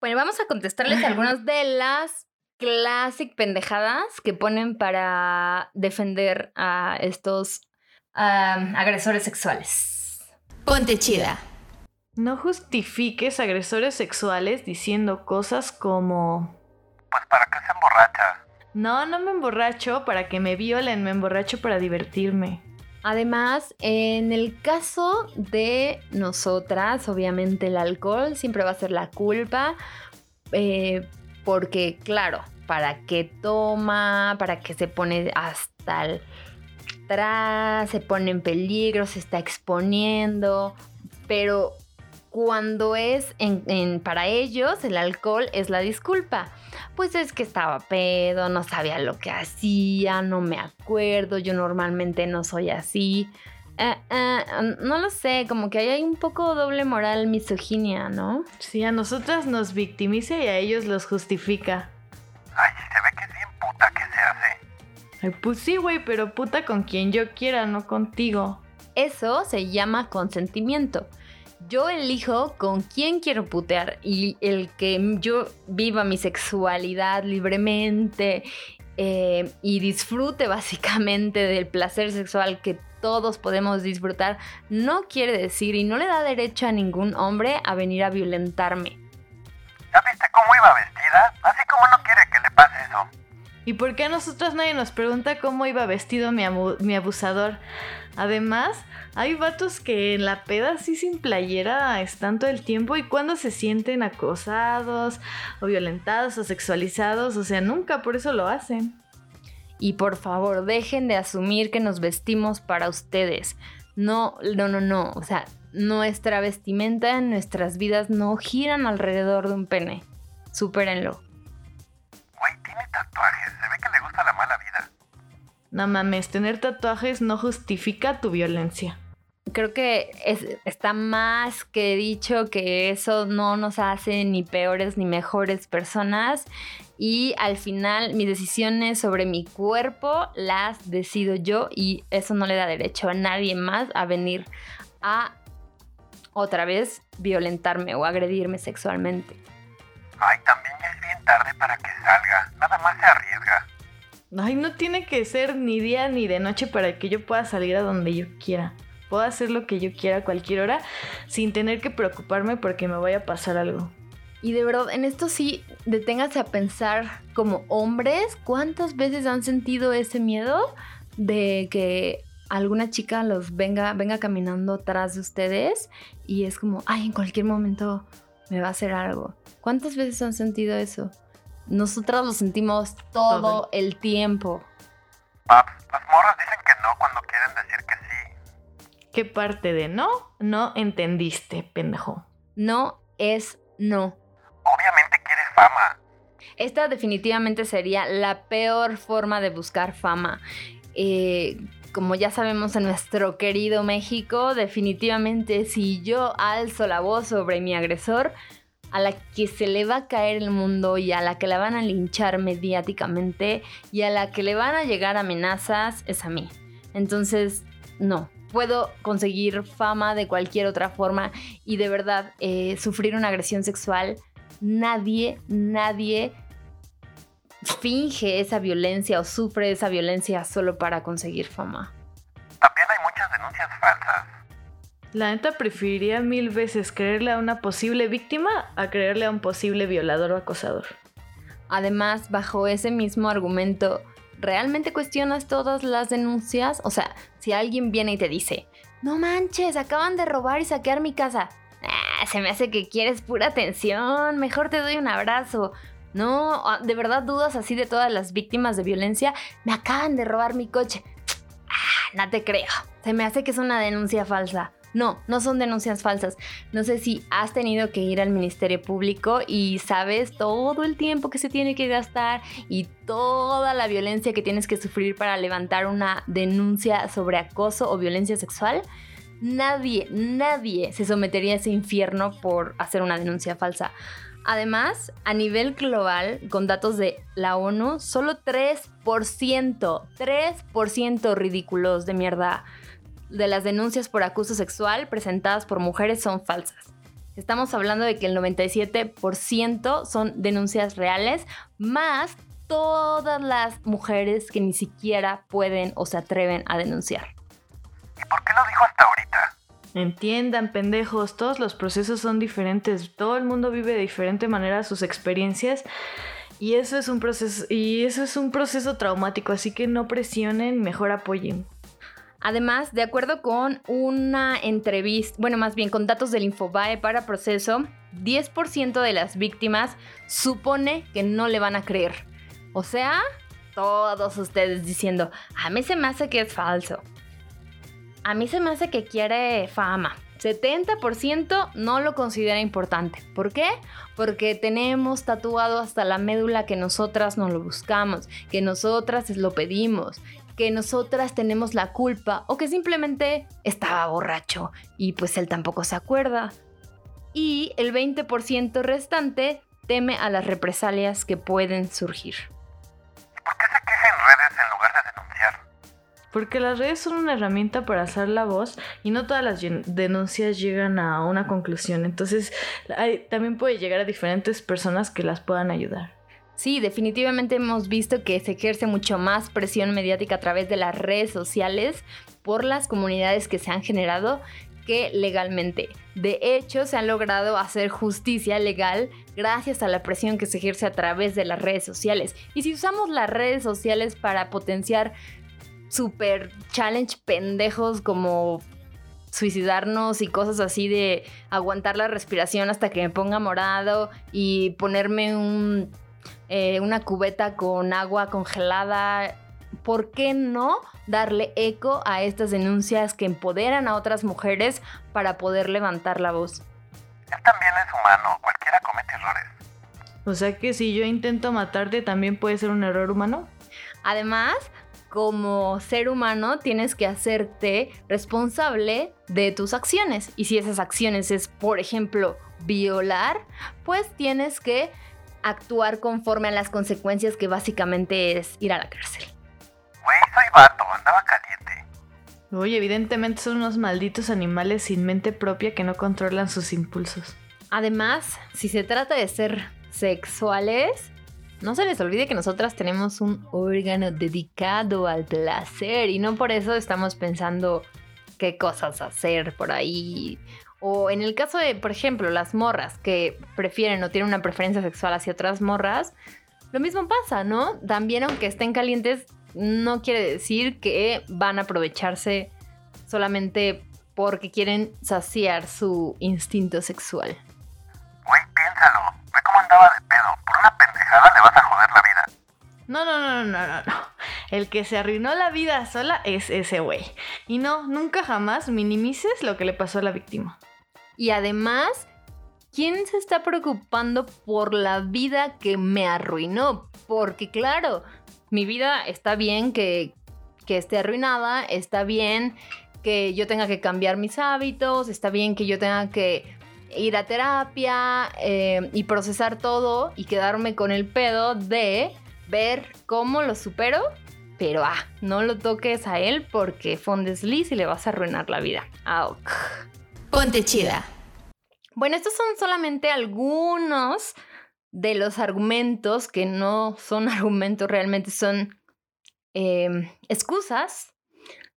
Bueno, vamos a contestarles algunas de las clásic pendejadas que ponen para defender a estos agresores sexuales. Ponte chida. No justifiques agresores sexuales diciendo cosas como... Pues para qué se emborracha. No, no me emborracho para que me violen, me emborracho para divertirme. Además, en el caso de nosotras, obviamente el alcohol siempre va a ser la culpa, eh, porque claro, ¿para qué toma? ¿Para qué se pone hasta el se pone en peligro, se está exponiendo, pero cuando es en, para ellos el alcohol es la disculpa. Pues es que estaba pedo, no sabía lo que hacía, no me acuerdo, yo normalmente no soy así. Eh, eh, no lo sé, como que hay un poco doble moral, misoginia, ¿no? Sí, a nosotras nos victimiza y a ellos los justifica. Ay, Ay, pues sí, güey, pero puta con quien yo quiera, no contigo. Eso se llama consentimiento. Yo elijo con quién quiero putear y el que yo viva mi sexualidad libremente eh, y disfrute básicamente del placer sexual que todos podemos disfrutar, no quiere decir y no le da derecho a ningún hombre a venir a violentarme. ¿Ya viste cómo iba vestida? Así como no quiere que le pase eso. ¿Y por qué a nosotros nadie nos pregunta cómo iba vestido mi, abusador? Además, hay vatos que en la peda así sin playera están todo el tiempo y cuando se sienten acosados o violentados o sexualizados, o sea, nunca por eso lo hacen. Y por favor, dejen de asumir que nos vestimos para ustedes. No, no, no, no. O sea, nuestra vestimenta en nuestras vidas no giran alrededor de un pene. Supérenlo. La mala vida. No mames, tener tatuajes no justifica tu violencia. Creo que está más que dicho que eso no nos hace ni peores ni mejores personas y al final mis decisiones sobre mi cuerpo las decido yo y eso no le da derecho a nadie más a venir a otra vez violentarme o agredirme sexualmente. Ay, también ya es bien tarde para que salga. Nada más se arriesga. Ay, no tiene que ser ni día ni de noche para que yo pueda salir a donde yo quiera. Puedo hacer lo que yo quiera a cualquier hora sin tener que preocuparme porque me vaya a pasar algo. Y de verdad, en esto sí, deténgase a pensar como hombres, ¿cuántas veces han sentido ese miedo de que alguna chica los venga, venga caminando atrás de ustedes y es como, ay, en cualquier momento me va a hacer algo? ¿Cuántas veces han sentido eso? Nosotras lo sentimos todo, el tiempo. Paps, las morras dicen que no cuando quieren decir que sí. ¿Qué parte de no? No entendiste, pendejo. No es no. Obviamente quieres fama. Esta definitivamente sería la peor forma de buscar fama. Eh, como ya sabemos en nuestro querido México, definitivamente si yo alzo la voz sobre mi agresor, a la que se le va a caer el mundo y a la que la van a linchar mediáticamente y a la que le van a llegar amenazas es a mí. Entonces, no, puedo conseguir fama de cualquier otra forma y de verdad eh, sufrir una agresión sexual, nadie, nadie finge esa violencia o sufre esa violencia solo para conseguir fama. También hay muchas denuncias falsas. La neta preferiría mil veces creerle a una posible víctima a creerle a un posible violador o acosador. Además, bajo ese mismo argumento, ¿realmente cuestionas todas las denuncias? O sea, si alguien viene y te dice, no manches, acaban de robar y saquear mi casa. Ah, se me hace que quieres pura atención, mejor te doy un abrazo. No, ah, de verdad dudas así de todas las víctimas de violencia. Me acaban de robar mi coche. Ah, no te creo. Se me hace que es una denuncia falsa. No, no son denuncias falsas. No sé si has tenido que ir al Ministerio Público y sabes todo el tiempo que se tiene que gastar y toda la violencia que tienes que sufrir para levantar una denuncia sobre acoso o violencia sexual. Nadie, nadie se sometería a ese infierno por hacer una denuncia falsa. Además, a nivel global, con datos de la ONU, solo 3%, 3% ridículos de mierda de las denuncias por acoso sexual presentadas por mujeres son falsas. Estamos hablando de que el 97% son denuncias reales, más todas las mujeres que ni siquiera pueden o se atreven a denunciar. ¿Y por qué lo dijo hasta ahorita? Entiendan, pendejos, todos los procesos son diferentes, todo el mundo vive de diferente manera sus experiencias y eso es un proceso y eso es un proceso traumático, así que no presionen, mejor apoyen. Además, de acuerdo con una entrevista, bueno, más bien con datos del Infobae para proceso, 10% de las víctimas supone que no le van a creer. O sea, todos ustedes diciendo, a mí se me hace que es falso. A mí se me hace que quiere fama. 70% no lo considera importante. ¿Por qué? Porque tenemos tatuado hasta la médula que nosotras no lo buscamos, que nosotras lo pedimos, que nosotras tenemos la culpa o que simplemente estaba borracho y pues él tampoco se acuerda. Y el 20% restante teme a las represalias que pueden surgir. ¿Por qué se queja en redes en lugar de denunciar? Porque las redes son una herramienta para alzar la voz y no todas las denuncias llegan a una conclusión. Entonces, hay- también puede llegar a diferentes personas que las puedan ayudar. Sí, definitivamente hemos visto que se ejerce mucho más presión mediática a través de las redes sociales por las comunidades que se han generado que legalmente. De hecho, se ha logrado hacer justicia legal gracias a la presión que se ejerce a través de las redes sociales. Y si usamos las redes sociales para potenciar super challenge pendejos como suicidarnos y cosas así de aguantar la respiración hasta que me ponga morado y ponerme un, eh, una cubeta con agua congelada. ¿Por qué no darle eco a estas denuncias que empoderan a otras mujeres para poder levantar la voz? Él también es humano, cualquiera comete errores. O sea que si yo intento matarte, también puede ser un error humano. Además, como ser humano tienes que hacerte responsable de tus acciones. Y si esas acciones es, por ejemplo, violar, pues tienes que actuar conforme a las consecuencias que básicamente es ir a la cárcel. Güey, soy vato, andaba caliente. Oye, evidentemente son unos malditos animales sin mente propia que no controlan sus impulsos. Además, si se trata de ser sexuales, no se les olvide que nosotras tenemos un órgano dedicado al placer y no por eso estamos pensando qué cosas hacer por ahí. O en el caso de, por ejemplo, las morras que prefieren o tienen una preferencia sexual hacia otras morras, lo mismo pasa, ¿no? También aunque estén calientes, no quiere decir que van a aprovecharse solamente porque quieren saciar su instinto sexual. Güey, piénsalo. Ve cómo andaba de pedo. Por una pendejada le vas a joder la vida. No, no, no, no, no, no. El que se arruinó la vida sola es ese güey. Y no, nunca jamás minimices lo que le pasó a la víctima. Y además, ¿quién se está preocupando por la vida que me arruinó? Porque claro, mi vida está bien que, que esté arruinada, está bien que yo tenga que cambiar mis hábitos, está bien que yo tenga que ir a terapia eh, y procesar todo y quedarme con el pedo de ver cómo lo supero, pero ah, no lo toques a él porque fue un y le vas a arruinar la vida. Ah, Ponte chida. Bueno, estos son solamente algunos de los argumentos que no son argumentos, realmente son em, excusas,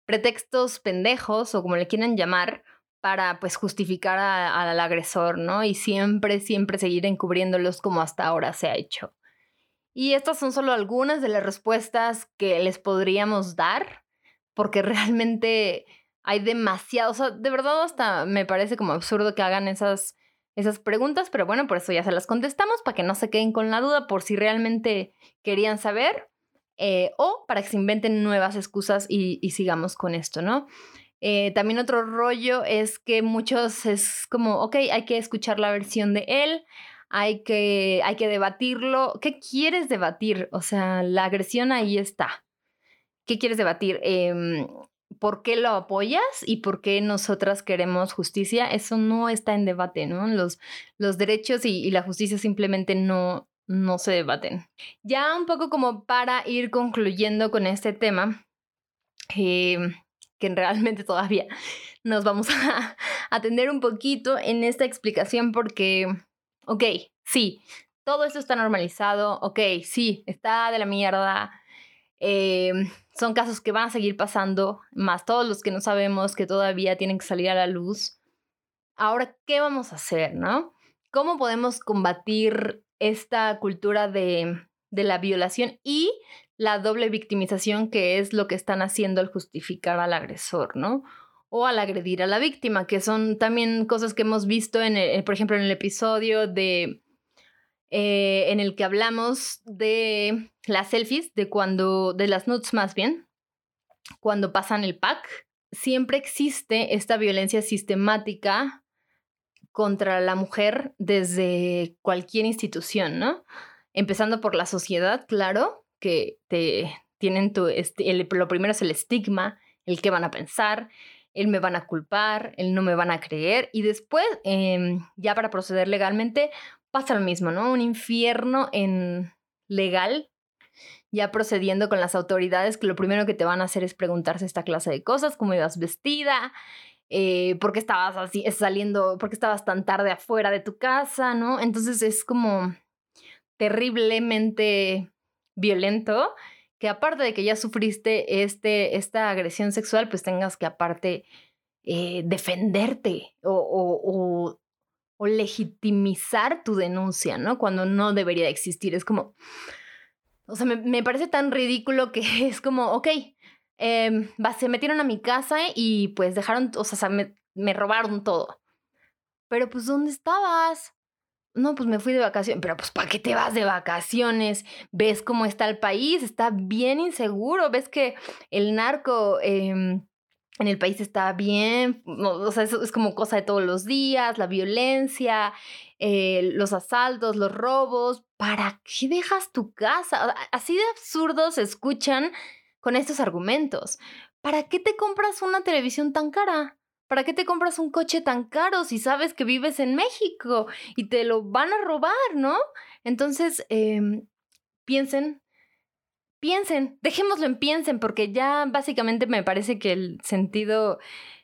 pretextos pendejos o como le quieran llamar para pues justificar al agresor, ¿no? Y siempre, siempre seguir encubriéndolos como hasta ahora se ha hecho. Y estas son solo algunas de las respuestas que les podríamos dar, porque realmente hay demasiado, o sea, de verdad hasta me parece como absurdo que hagan esas, esas preguntas, pero bueno, por eso ya se las contestamos, para que no se queden con la duda por si realmente querían saber, eh, o para que se inventen nuevas excusas y, sigamos con esto, ¿no? Eh, también otro rollo es que muchos es como, ok, hay que escuchar la versión de él, hay que, hay que debatirlo. ¿Qué quieres debatir? O sea, la agresión ahí está. ¿Qué quieres debatir? Eh, ¿Por qué lo apoyas y por qué nosotras queremos justicia? Eso no está en debate, ¿no? Los, los derechos y, la justicia simplemente no, no se debaten. Ya un poco como para ir concluyendo con este tema, eh, que realmente todavía nos vamos a atender un poquito en esta explicación porque ok, sí, todo esto está normalizado, ok, sí, está de la mierda. Em, son casos que van a seguir pasando, más todos los que no sabemos que todavía tienen que salir a la luz. Ahora, ¿qué vamos a hacer, no? ¿Cómo podemos combatir esta cultura de, de la violación y la doble victimización que es lo que están haciendo al justificar al agresor, ¿no? o al agredir a la víctima, que son también cosas que hemos visto, en por ejemplo, en el episodio de, eh, en el que hablamos de las selfies, de cuando, de las nudes más bien, cuando pasan el pack, siempre existe esta violencia sistemática contra la mujer desde cualquier institución, ¿no? Empezando por la sociedad, claro, que te tienen tu, este, lo primero es el estigma, el que van a pensar, él me van a culpar, él no me van a creer y después, em, ya para proceder legalmente, pasa lo mismo, ¿no? Un infierno en legal, ya procediendo con las autoridades, que lo primero que te van a hacer es preguntarse esta clase de cosas, cómo ibas vestida, eh, por qué estabas así, saliendo, por qué estabas tan tarde afuera de tu casa, ¿no? Entonces es como terriblemente violento que aparte de que ya sufriste este, esta agresión sexual, pues tengas que aparte eh, defenderte o, o, legitimizar tu denuncia, ¿no? Cuando no debería existir. Es como, o sea, me, parece tan ridículo que es como, ok, eh, se metieron a mi casa y pues dejaron, o sea, me, me robaron todo. Pero pues, ¿dónde estabas? no, pues me fui de vacaciones, pero pues ¿para qué te vas de vacaciones? ¿Ves cómo está el país? Está bien inseguro, ves que el narco em, en el país está bien, o sea, eso es como cosa de todos los días, la violencia, eh, los asaltos, los robos, ¿para qué dejas tu casa? Así de absurdos se escuchan con estos argumentos. ¿Para qué te compras una televisión tan cara? ¿Para qué te compras un coche tan caro si sabes que vives en México y te lo van a robar, ¿no? Entonces, em, piensen, piensen, dejémoslo en piensen, porque ya básicamente me parece que el sentido,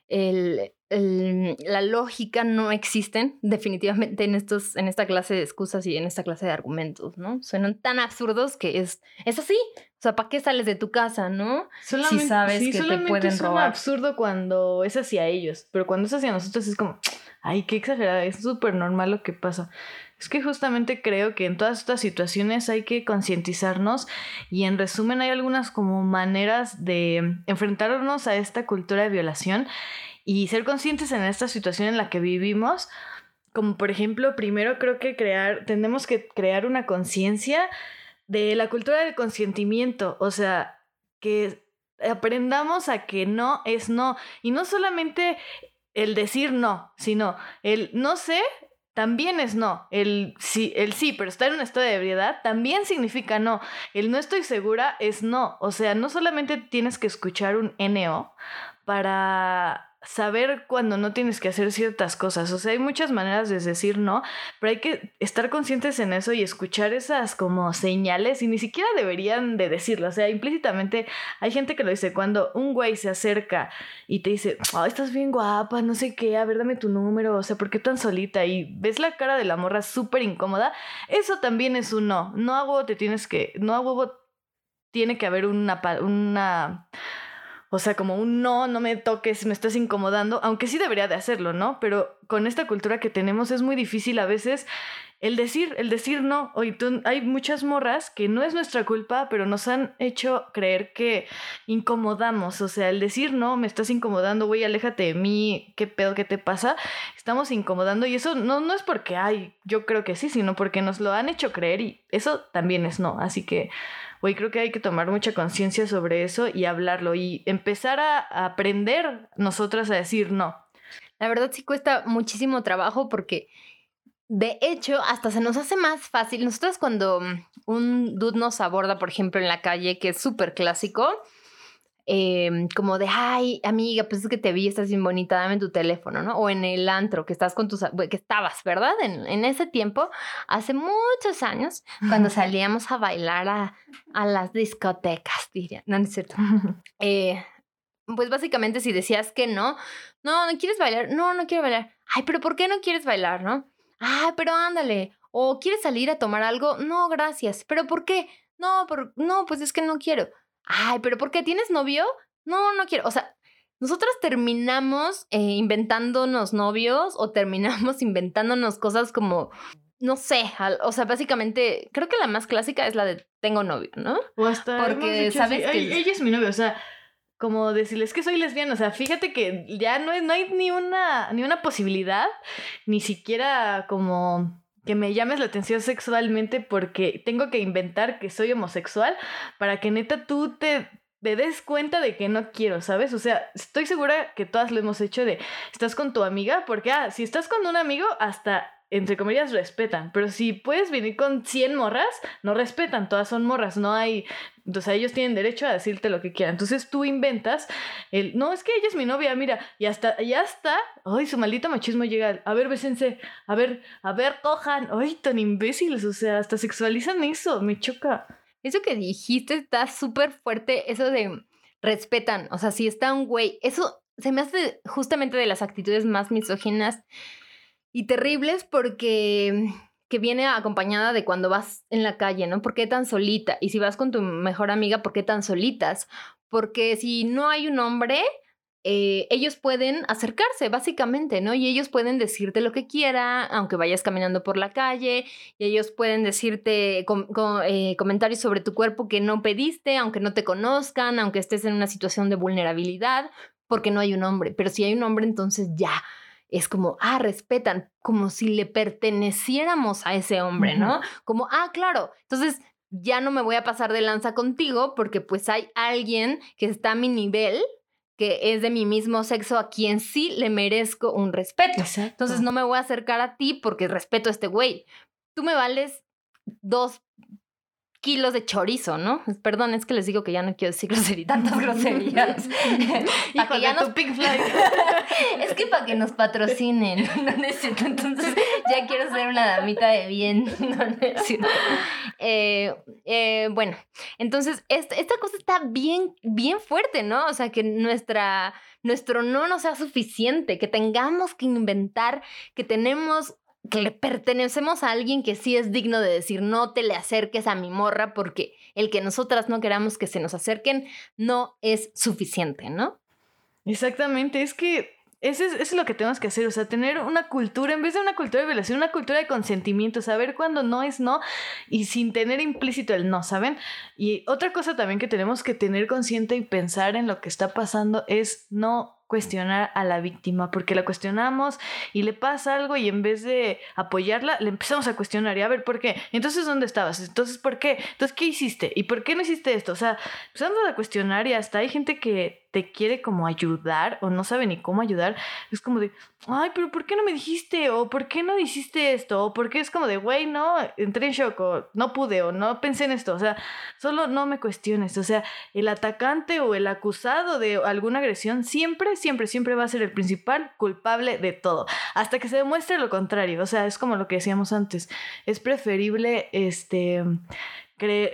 el, la lógica no existen definitivamente en, estos, en esta clase de excusas y en esta clase de argumentos, ¿no? Suenan tan absurdos que es, es así. O sea, ¿para qué sales de tu casa, no? si sabes que te pueden robar. Es absurdo cuando es hacia ellos, pero cuando es hacia nosotros es como, ay, qué exagerada, es súper normal lo que pasa. Es que justamente creo que en todas estas situaciones hay que concientizarnos y en resumen hay algunas como maneras de enfrentarnos a esta cultura de violación y ser conscientes en esta situación en la que vivimos. Como por ejemplo, primero creo que crear, tenemos que crear una conciencia de la cultura del consentimiento, o sea, que aprendamos a que no es no. Y no solamente el decir no, sino el no sé también es no. El sí, el sí, pero estar en un estado de ebriedad también significa no. El no estoy segura es no. O sea, no solamente tienes que escuchar un NO para saber cuando no tienes que hacer ciertas cosas. O sea, hay muchas maneras de decir no, pero hay que estar conscientes en eso y escuchar esas como señales y ni siquiera deberían de decirlo. O sea, implícitamente hay gente que lo dice cuando un güey se acerca y te dice, oh, estás bien guapa, no sé qué, a ver, dame tu número, o sea, ¿por qué tan solita? Y ves la cara de la morra súper incómoda, eso también es un no. No a huevo te tienes que, no a huevo tiene que haber una, una o sea, como un no, no me toques, me estás incomodando, aunque sí debería de hacerlo, ¿no? Pero con esta cultura que tenemos es muy difícil a veces el decir, el decir no. Oye, hay muchas morras que no es nuestra culpa, pero nos han hecho creer que incomodamos. O sea, el decir no, me estás incomodando, güey, aléjate de mí, qué pedo, qué te pasa. Estamos incomodando y eso no, no es porque, ay, yo creo que sí, sino porque nos lo han hecho creer y eso también es no. Así que güey, creo que hay que tomar mucha conciencia sobre eso y hablarlo y empezar a, aprender nosotras a decir no. La verdad sí cuesta muchísimo trabajo porque de hecho hasta se nos hace más fácil. Nosotros cuando un dude nos aborda, por ejemplo, en la calle, que es súper clásico, Em, como de, ay, amiga, pues es que te vi, estás bien bonita, dame tu teléfono, ¿no? O en el antro, que estás con tus, que estabas, ¿verdad? En, en ese tiempo, hace muchos años, cuando salíamos a bailar a, a las discotecas, diría, no, no es cierto. Eh, pues básicamente si decías que no, no, no quieres bailar, no, no quiero bailar. Ay, pero ¿por qué no quieres bailar, no? Ay, pero ándale. O quieres salir a tomar algo, no, gracias. ¿Pero por qué? No, por, no, pues es que no quiero ay, pero ¿por qué tienes novio? No, no quiero. O sea, nosotras terminamos eh, inventándonos novios o terminamos inventándonos cosas como, no sé, o sea, básicamente, creo que la más clásica es la de tengo novio, ¿no? O hasta porque sabes que ella es mi novio, o sea, como decirles que soy lesbiana, o sea, fíjate que ya no, no hay ni una, ni una posibilidad, ni siquiera como que me llames la atención sexualmente porque tengo que inventar que soy homosexual para que neta tú te, des cuenta de que no quiero, ¿sabes? O sea, estoy segura que todas lo hemos hecho de, estás con tu amiga, porque, ah, si estás con un amigo, hasta entre comillas, respetan. Pero si puedes venir con 100 morras, no respetan, todas son morras, no hay. O sea, ellos tienen derecho a decirte lo que quieran. Entonces tú inventas el. No, es que ella es mi novia, mira, y hasta, ya está. Ay, su maldito machismo llega. A ver, bésense, a ver, a ver, cojan. Ay, tan imbéciles, o sea, hasta sexualizan eso, me choca. Eso que dijiste está súper fuerte, eso de respetan. O sea, si está un güey, eso se me hace justamente de las actitudes más misóginas y terribles porque que viene acompañada de cuando vas en la calle, ¿no? ¿Por qué tan solita? Y si vas con tu mejor amiga, ¿por qué tan solitas? Porque si no hay un hombre, eh, ellos pueden acercarse, básicamente, ¿no? Y ellos pueden decirte lo que quiera, aunque vayas caminando por la calle, y ellos pueden decirte eh, comentarios sobre tu cuerpo que no pediste, aunque no te conozcan, aunque estés en una situación de vulnerabilidad, porque no hay un hombre. Pero si hay un hombre, entonces ya es como, ah, respetan, como si le perteneciéramos a ese hombre, ¿no? Como, ah, claro, entonces ya no me voy a pasar de lanza contigo porque pues hay alguien que está a mi nivel que es de mi mismo sexo a quien sí le merezco un respeto. Entonces no me voy a acercar a ti porque respeto a este güey. Tú me vales dos kilos de chorizo, ¿no? Perdón, es que les digo que ya no quiero decir groserías, tantas groserías. y que ya nos... Es que para que nos patrocinen, no necesito, entonces ya quiero ser una damita de bien, no necesito. Eh, eh, bueno, entonces esta, esta cosa está bien, bien fuerte, ¿no? O sea, que nuestra, nuestro no no sea suficiente, que tengamos que inventar, que tenemos que le pertenecemos a alguien que sí es digno de decir no te le acerques a mi morra porque el que nosotras no queramos que se nos acerquen no es suficiente, ¿no? Exactamente, es que eso es, lo que tenemos que hacer, o sea, tener una cultura, en vez de una cultura de violación, una cultura de consentimiento, saber cuándo no es no y sin tener implícito el no, ¿saben? Y otra cosa también que tenemos que tener consciente y pensar en lo que está pasando es no cuestionar a la víctima, porque la cuestionamos y le pasa algo y en vez de apoyarla, le empezamos a cuestionar y a ver por qué. Entonces, ¿dónde estabas? Entonces, ¿por qué? Entonces, ¿qué hiciste? ¿Y por qué no hiciste esto? O sea, empezamos a cuestionar y hasta hay gente que te quiere como ayudar o no sabe ni cómo ayudar. Es como de, ay, pero ¿por qué no me dijiste? O ¿por qué no hiciste esto? O ¿por qué es como de, güey, no, entré en shock o no pude o no pensé en esto? O sea, solo no me cuestiones. O sea, el atacante o el acusado de alguna agresión siempre, siempre, siempre va a ser el principal culpable de todo. Hasta que se demuestre lo contrario. O sea, es como lo que decíamos antes. Es preferible, este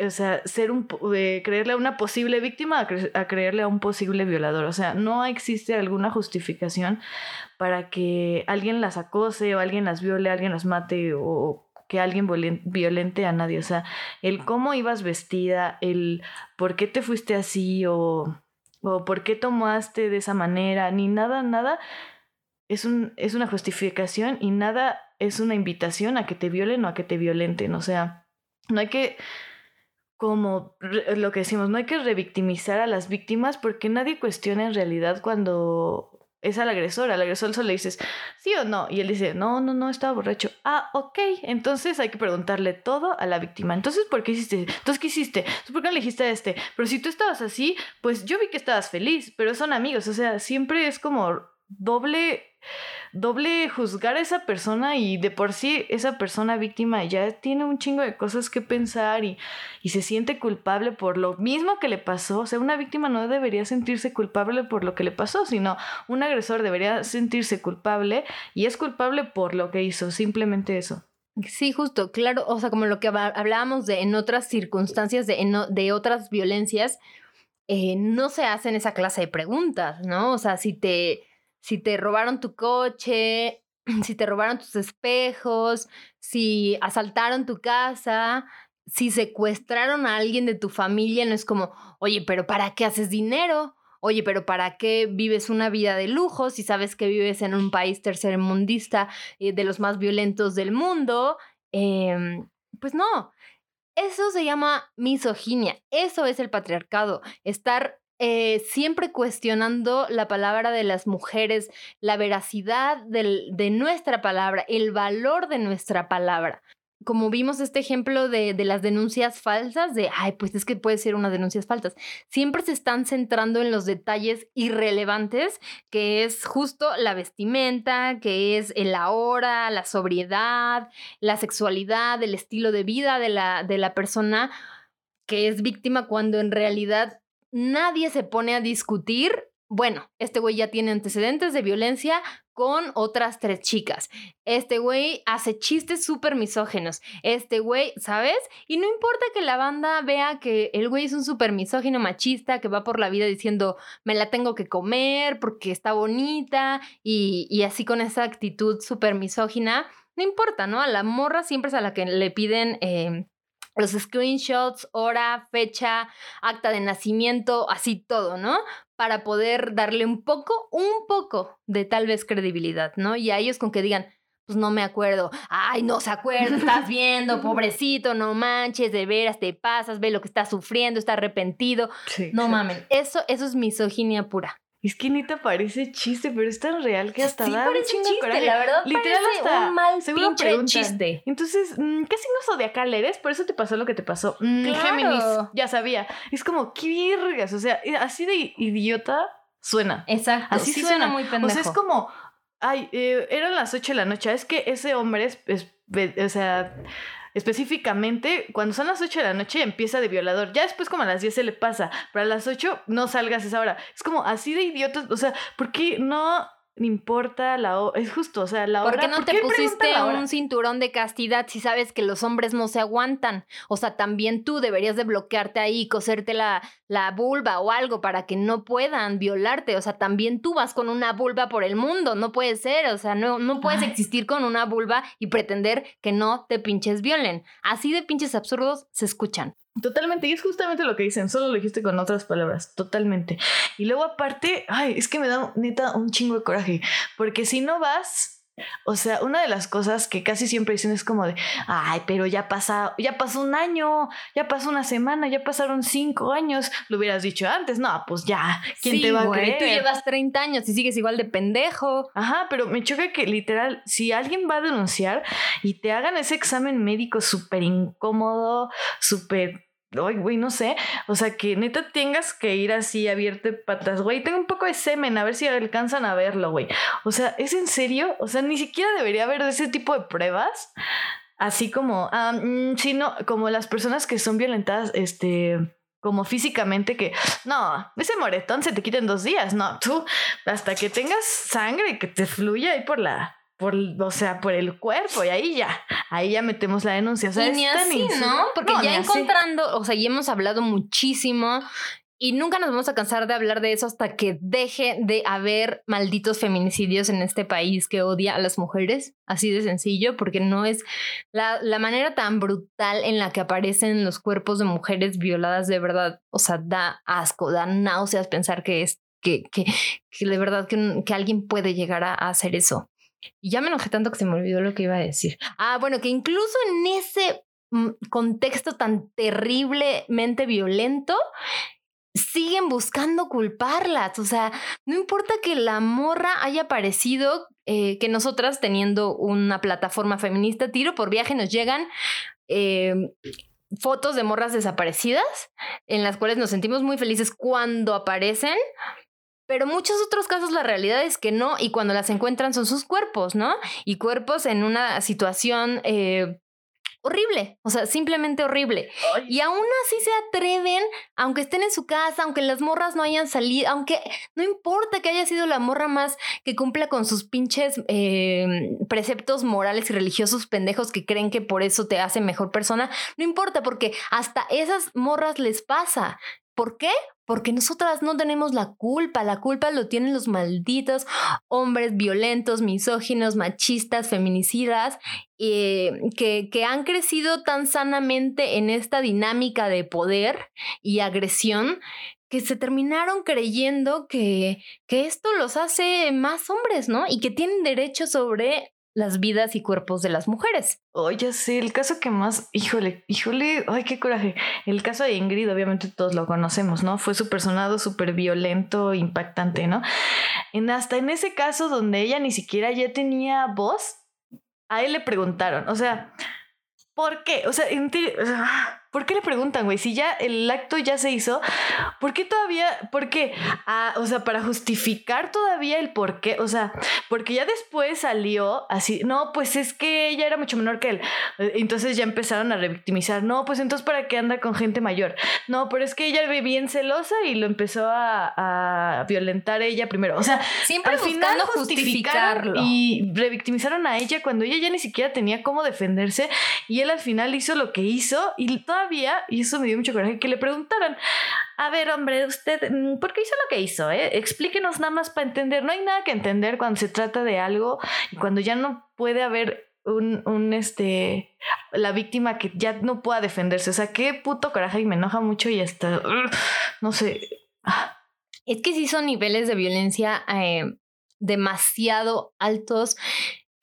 o sea, ser un, creerle a una posible víctima a, creerle a un posible violador. O sea, no existe alguna justificación para que alguien las acose o alguien las viole, alguien las mate o que alguien violente a nadie. O sea, el cómo ibas vestida, el por qué te fuiste así o, o por qué tomaste de esa manera, ni nada, nada. Es, un, es una justificación y nada es una invitación a que te violen o a que te violenten. O sea, no hay que como lo que decimos, no hay que revictimizar a las víctimas porque nadie cuestiona en realidad cuando es al agresor. Al agresor solo le dices, sí o no. Y él dice, no, no, no, estaba borracho. Ah, ok. Entonces hay que preguntarle todo a la víctima. Entonces, ¿por qué hiciste? Entonces, ¿qué hiciste? ¿Por qué no le dijiste a este? Pero si tú estabas así, pues yo vi que estabas feliz, pero son amigos. O sea, siempre es como doble doble juzgar a esa persona y de por sí esa persona víctima ya tiene un chingo de cosas que pensar y, y se siente culpable por lo mismo que le pasó. O sea, una víctima no debería sentirse culpable por lo que le pasó, sino un agresor debería sentirse culpable y es culpable por lo que hizo, simplemente eso. Sí, justo, claro, o sea, como lo que hablábamos de en otras circunstancias, de, de otras violencias, eh, no se hacen esa clase de preguntas, ¿no? O sea, si te si te robaron tu coche, si te robaron tus espejos, si asaltaron tu casa, si secuestraron a alguien de tu familia, no es como, oye, pero ¿para qué haces dinero? Oye, pero ¿para qué vives una vida de lujo si sabes que vives en un país tercermundista eh, de los más violentos del mundo? Em, pues no, eso se llama misoginia, eso es el patriarcado, estar eh, siempre cuestionando la palabra de las mujeres, la veracidad de nuestra palabra, el valor de nuestra palabra. Como vimos este ejemplo de, las denuncias falsas, de, ay, pues es que puede ser unas denuncias falsas, siempre se están centrando en los detalles irrelevantes, que es justo la vestimenta, que es el ahora, la sobriedad, la sexualidad, el estilo de vida de la, de la persona que es víctima, cuando en realidad nadie se pone a discutir, bueno, este güey ya tiene antecedentes de violencia con otras tres chicas. Este güey hace chistes súper misógenos. Este güey, ¿sabes? Y no importa que la banda vea que el güey es un súper misógino machista que va por la vida diciendo me la tengo que comer porque está bonita y, así con esa actitud súper misógina. No importa, ¿no? A la morra siempre es a la que le piden eh, los screenshots, hora, fecha, acta de nacimiento, así todo, ¿no? Para poder darle un poco, un poco de tal vez credibilidad, ¿no? Y a ellos con que digan, pues no me acuerdo, ay, no se acuerda, estás viendo, pobrecito, no manches, de veras te pasas, ve lo que está sufriendo, está arrepentido. no mamen, eso, eso es misoginia pura. Es que ni te parece chiste, pero es tan real que hasta sí da parece un chiste, la verdad Literal hasta un mal seguro pinche preguntan. chiste. Entonces, mm, ¿qué signo zodiacal eres? Por eso te pasó lo que te pasó. Mm, Claro. Géminis, ya sabía. Es como, qué virgas, o sea, eh, así de idiota suena. Exacto, Así sí suena. suena muy pendejo. O sea, es como, ay, eh, eran las 8 de la noche. Es que ese hombre es, o sea, específicamente, cuando son las 8 de la noche empieza de violador. Ya después como a las 10 se le pasa, pero a las 8 no salgas esa hora. Es como así de idiotas, o sea, ¿por qué no importa la hora? Es justo, o sea, la hora. ¿Por qué no te pusiste un cinturón de castidad si sabes que los hombres no se aguantan? O sea, también tú deberías de bloquearte ahí, coserte la, la vulva o algo para que no puedan violarte. O sea, también tú vas con una vulva por el mundo, no puede ser. O sea, no, no puedes Ay. existir con una vulva y pretender que no te pinches violen. Así de pinches absurdos se escuchan. Totalmente, y es justamente lo que dicen, solo lo dijiste con otras palabras, totalmente. Y luego aparte, ay, es que me da neta un chingo de coraje, porque si no vas o sea, una de las cosas que casi siempre dicen es como de, ay, pero ya pasa, ya pasó un año, ya pasó una semana, ya pasaron cinco años, lo hubieras dicho antes, no, pues ya, ¿quién Sí, te va a creer? Tú llevas 30 años y sigues igual de pendejo. Ajá, pero me choca que literal, si alguien va a denunciar y te hagan ese examen médico súper incómodo, súper, ay, güey, no sé, o sea, que neta tengas que ir así abierto patas, güey, tengo un poco de semen, a ver si alcanzan a verlo, güey. O sea, ¿es en serio? O sea, ni siquiera debería haber ese tipo de pruebas. Así como, ah, mm, sí, no, como las personas que son violentadas, este, como físicamente que, no, ese moretón se te quita en dos días, no, tú, hasta que tengas sangre que te fluya ahí por la, por, o sea, por el cuerpo y ahí ya, ahí ya metemos la denuncia. O sea, y ni así, ¿no? Porque No, ya así. encontrando, o sea, ya hemos hablado muchísimo y nunca nos vamos a cansar de hablar de eso hasta que deje de haber malditos feminicidios en este país que odia a las mujeres, así de sencillo, porque no es la, la manera tan brutal en la que aparecen los cuerpos de mujeres violadas de verdad, o sea, da asco, da náuseas pensar que es, que, que, que de verdad que, que alguien puede llegar a, a hacer eso. Y ya me enojé tanto que se me olvidó lo que iba a decir. Ah, bueno, que incluso en ese mm, contexto tan terriblemente violento, siguen buscando culparlas. O sea, no importa que la morra haya aparecido, eh, que nosotras teniendo una plataforma feminista, tiro por viaje, nos llegan eh, fotos de morras desaparecidas, en las cuales nos sentimos muy felices cuando aparecen. Pero muchos otros casos la realidad es que no, y cuando las encuentran son sus cuerpos, ¿no? Y cuerpos en una situación eh, horrible, o sea, simplemente horrible. Y aún así se atreven, aunque estén en su casa, aunque las morras no hayan salido, aunque no importa que haya sido la morra más que cumpla con sus pinches eh, preceptos morales y religiosos pendejos que creen que por eso te hace mejor persona, no importa porque hasta esas morras les pasa. ¿Por qué? Porque nosotras no tenemos la culpa, la culpa lo tienen los malditos hombres violentos, misóginos, machistas, feminicidas, eh, que, que han crecido tan sanamente en esta dinámica de poder y agresión que se terminaron creyendo que, que esto los hace más hombres, ¿no? Y que tienen derecho sobre las vidas y cuerpos de las mujeres. Oh, ya sé, el caso que más, híjole, híjole, ay, qué coraje. El caso de Ingrid, obviamente todos lo conocemos, ¿no? Fue súper sonado, súper violento, impactante, ¿no? En, hasta en ese caso donde ella ni siquiera ya tenía voz, a él le preguntaron, o sea, ¿por qué? O sea, en o sea, ¿por qué le preguntan, güey? Si ya el acto ya se hizo, ¿por qué todavía? ¿Por qué? Ah, o sea, para justificar todavía el por qué, o sea, porque ya después salió así, no, pues es que ella era mucho menor que él. Eh, Entonces ya empezaron a revictimizar, no, pues entonces para qué anda con gente mayor. No, pero es que ella ve bien celosa y lo empezó a, a violentar ella primero. O sea, Siempre al final justificarlo. y revictimizaron a ella cuando ella ya ni siquiera tenía cómo defenderse y él al final hizo lo que hizo y todavía, y eso me dio mucho coraje, que le preguntaran, a ver hombre, usted, mm, ¿por qué hizo lo que hizo? Eh? Explíquenos nada más para entender, no hay nada que entender cuando se trata de algo y cuando ya no puede haber un, un este, la víctima que ya no pueda defenderse, o sea, qué puto coraje y me enoja mucho y hasta, no sé, Es que sí son niveles de violencia eh, demasiado altos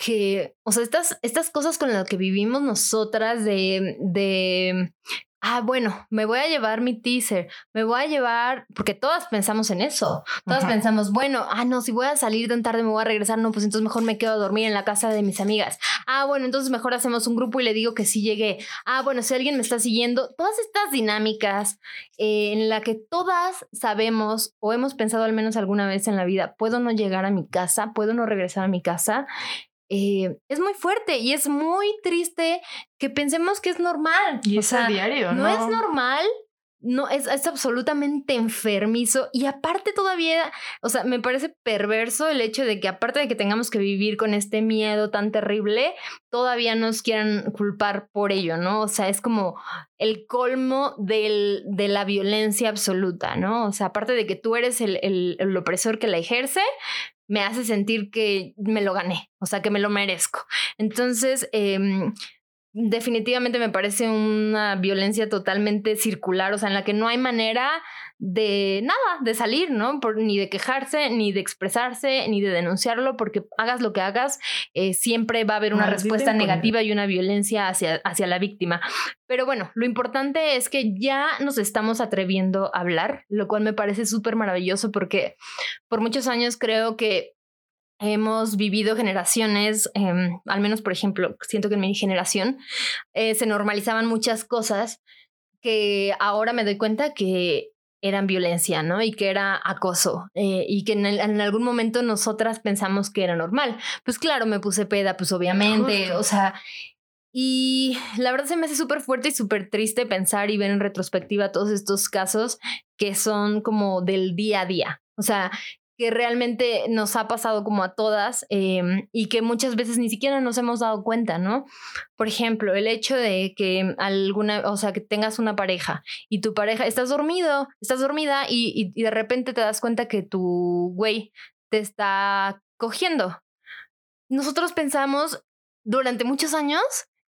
que, o sea, estas, estas cosas con las que vivimos nosotras de, de, ah, bueno, me voy a llevar mi teaser, me voy a llevar, porque todas pensamos en eso, todas Ajá. pensamos, bueno, ah, no, si voy a salir tan tarde me voy a regresar, no, pues entonces mejor me quedo a dormir en la casa de mis amigas. Ah, bueno, entonces mejor hacemos un grupo y le digo que sí llegué. Ah, bueno, si alguien me está siguiendo, todas estas dinámicas eh, en la que todas sabemos o hemos pensado al menos alguna vez en la vida, puedo no llegar a mi casa, puedo no regresar a mi casa, eh, es muy fuerte y es muy triste que pensemos que es normal. y O es a diario, no, ¿no? es normal. No, es, es absolutamente enfermizo y aparte todavía, o sea, me parece perverso el hecho de que aparte de que tengamos que vivir con este miedo tan terrible, todavía nos quieran culpar por ello, ¿no? O sea, es como el colmo del, de la violencia absoluta, ¿no? O sea, aparte de que tú eres el, el- el opresor que la ejerce, me hace sentir que me lo gané, o sea, que me lo merezco. Entonces, em, definitivamente me parece una violencia totalmente circular, o sea, en la que no hay manera de nada, de salir, ¿no? Por, ni de quejarse, ni de expresarse, ni de denunciarlo, porque hagas lo que hagas, eh, siempre va a haber una respuesta negativa y una violencia hacia, hacia la víctima. Pero bueno, lo importante es que ya nos estamos atreviendo a hablar, lo cual me parece súper maravilloso porque por muchos años creo que hemos vivido generaciones, em, al menos por ejemplo, siento que en mi generación eh, se normalizaban muchas cosas que ahora me doy cuenta que eran violencia, ¿no? Y que era acoso eh, y que en, el- en algún momento nosotras pensamos que era normal. Pues claro, me puse peda, pues obviamente, Justo. o sea, y la verdad se me hace súper fuerte y súper triste pensar y ver en retrospectiva todos estos casos que son como del día a día. O sea, que realmente nos ha pasado como a todas em, y que muchas veces ni siquiera nos hemos dado cuenta, ¿no? Por ejemplo, el hecho de que alguna, o sea, que tengas una pareja y tu pareja, estás dormido, estás dormida y, y- y de repente te das cuenta que tu güey te está cogiendo. Nosotros pensamos durante muchos años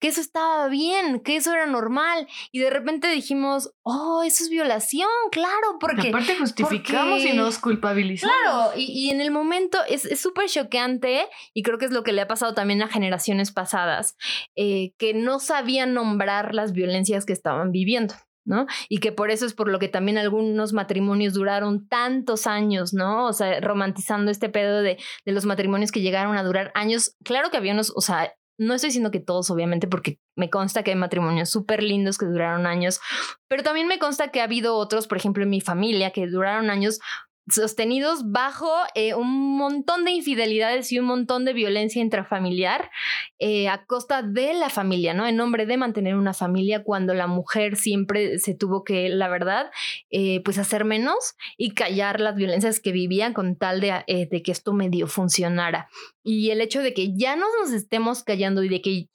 que eso estaba bien, que eso era normal y de repente dijimos, oh, eso es violación, claro, porque... Aparte justificamos porque- y nos culpabilizamos. Claro, y, y en el momento es es súper choqueante y creo que es lo que le ha pasado también a generaciones pasadas, eh, que no sabían nombrar las violencias que estaban viviendo. ¿no? Y que por eso es por lo que también algunos matrimonios duraron tantos años, ¿no? O sea, romantizando este pedo de, de los matrimonios que llegaron a durar años. Claro que había unos, o sea, no estoy diciendo que todos, obviamente, porque me consta que hay matrimonios súper lindos que duraron años, pero también me consta que ha habido otros, por ejemplo, en mi familia, que duraron años sostenidos bajo eh, un montón de infidelidades y un montón de violencia intrafamiliar eh, a costa de la familia, ¿no? En nombre de mantener una familia cuando la mujer siempre se tuvo que, la verdad, eh, pues hacer menos y callar las violencias que vivía con tal de, de que esto medio funcionara. Y el hecho de que ya no nos estemos callando y de que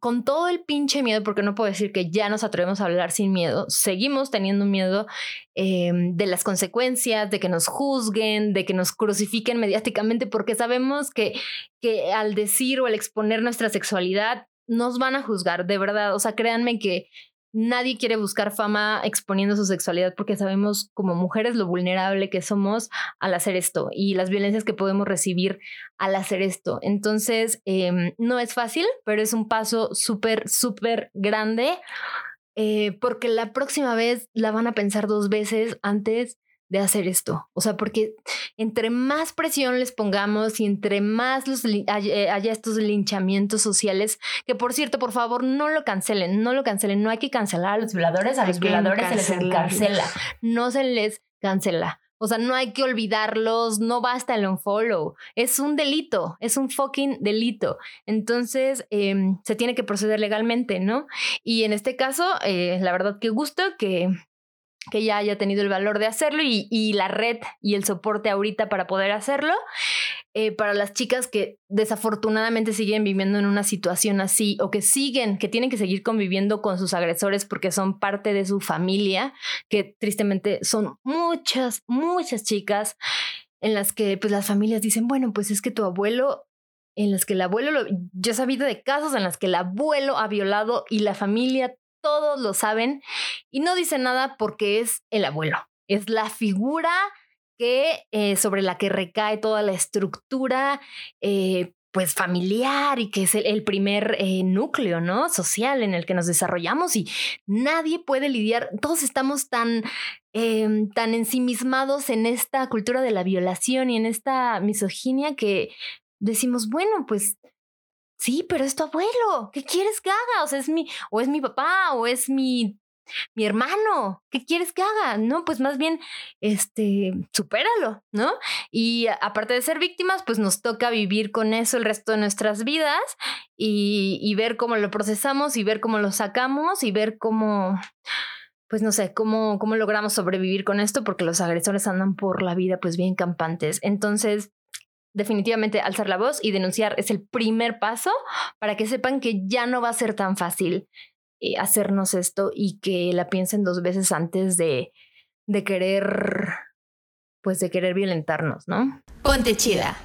con todo el pinche miedo, porque no puedo decir que ya nos atrevemos a hablar sin miedo, seguimos teniendo miedo eh, de las consecuencias, de que nos juzguen, de que nos crucifiquen mediáticamente, porque sabemos que, que al decir o al exponer nuestra sexualidad nos van a juzgar, de verdad. O sea, créanme que nadie quiere buscar fama exponiendo su sexualidad porque sabemos como mujeres lo vulnerable que somos al hacer esto y las violencias que podemos recibir al hacer esto. Entonces, eh, no es fácil, pero es un paso súper, súper grande eh, porque la próxima vez la van a pensar dos veces antes de hacer esto. O sea, porque entre más presión les pongamos y entre más los haya, eh, haya estos linchamientos sociales, que por cierto, por favor, no lo cancelen, no lo cancelen, no hay que cancelar a los violadores, a los violadores se les encarcela, no se les cancela. O sea, no hay que olvidarlos, no basta el unfollow. Es un delito, es un fucking delito. Entonces, em, se tiene que proceder legalmente, ¿no? Y en este caso, eh, la verdad que gusto que, que ella haya tenido el valor de hacerlo y, y la red y el soporte ahorita para poder hacerlo. Eh, para las chicas que desafortunadamente siguen viviendo en una situación así o que siguen, que tienen que seguir conviviendo con sus agresores porque son parte de su familia, que tristemente son muchas, muchas chicas en las que pues las familias dicen, bueno, pues es que tu abuelo en las que el abuelo, lo, yo he sabido de casos en las que el abuelo ha violado y la familia, todos lo saben y no dice nada porque es el abuelo, es la figura que eh, sobre la que recae toda la estructura eh, pues familiar y que es el, primer eh, núcleo, ¿no? Social en el que nos desarrollamos y nadie puede lidiar, todos estamos tan, eh, tan ensimismados en esta cultura de la violación y en esta misoginia que decimos, bueno, pues sí, pero es tu abuelo, ¿qué quieres que haga? O sea, es mi, o es mi papá, o es mi, mi hermano, ¿qué quieres que haga? No, pues más bien, este, supéralo, ¿no? Y aparte de ser víctimas, pues nos toca vivir con eso el resto de nuestras vidas y, y ver cómo lo procesamos y ver cómo lo sacamos y ver cómo, pues no sé, cómo, cómo logramos sobrevivir con esto, porque los agresores andan por la vida pues bien campantes. Entonces, definitivamente alzar la voz y denunciar es el primer paso para que sepan que ya no va a ser tan fácil eh, hacernos esto y que la piensen dos veces antes de, de querer, pues de querer violentarnos, ¿no? Ponte chida.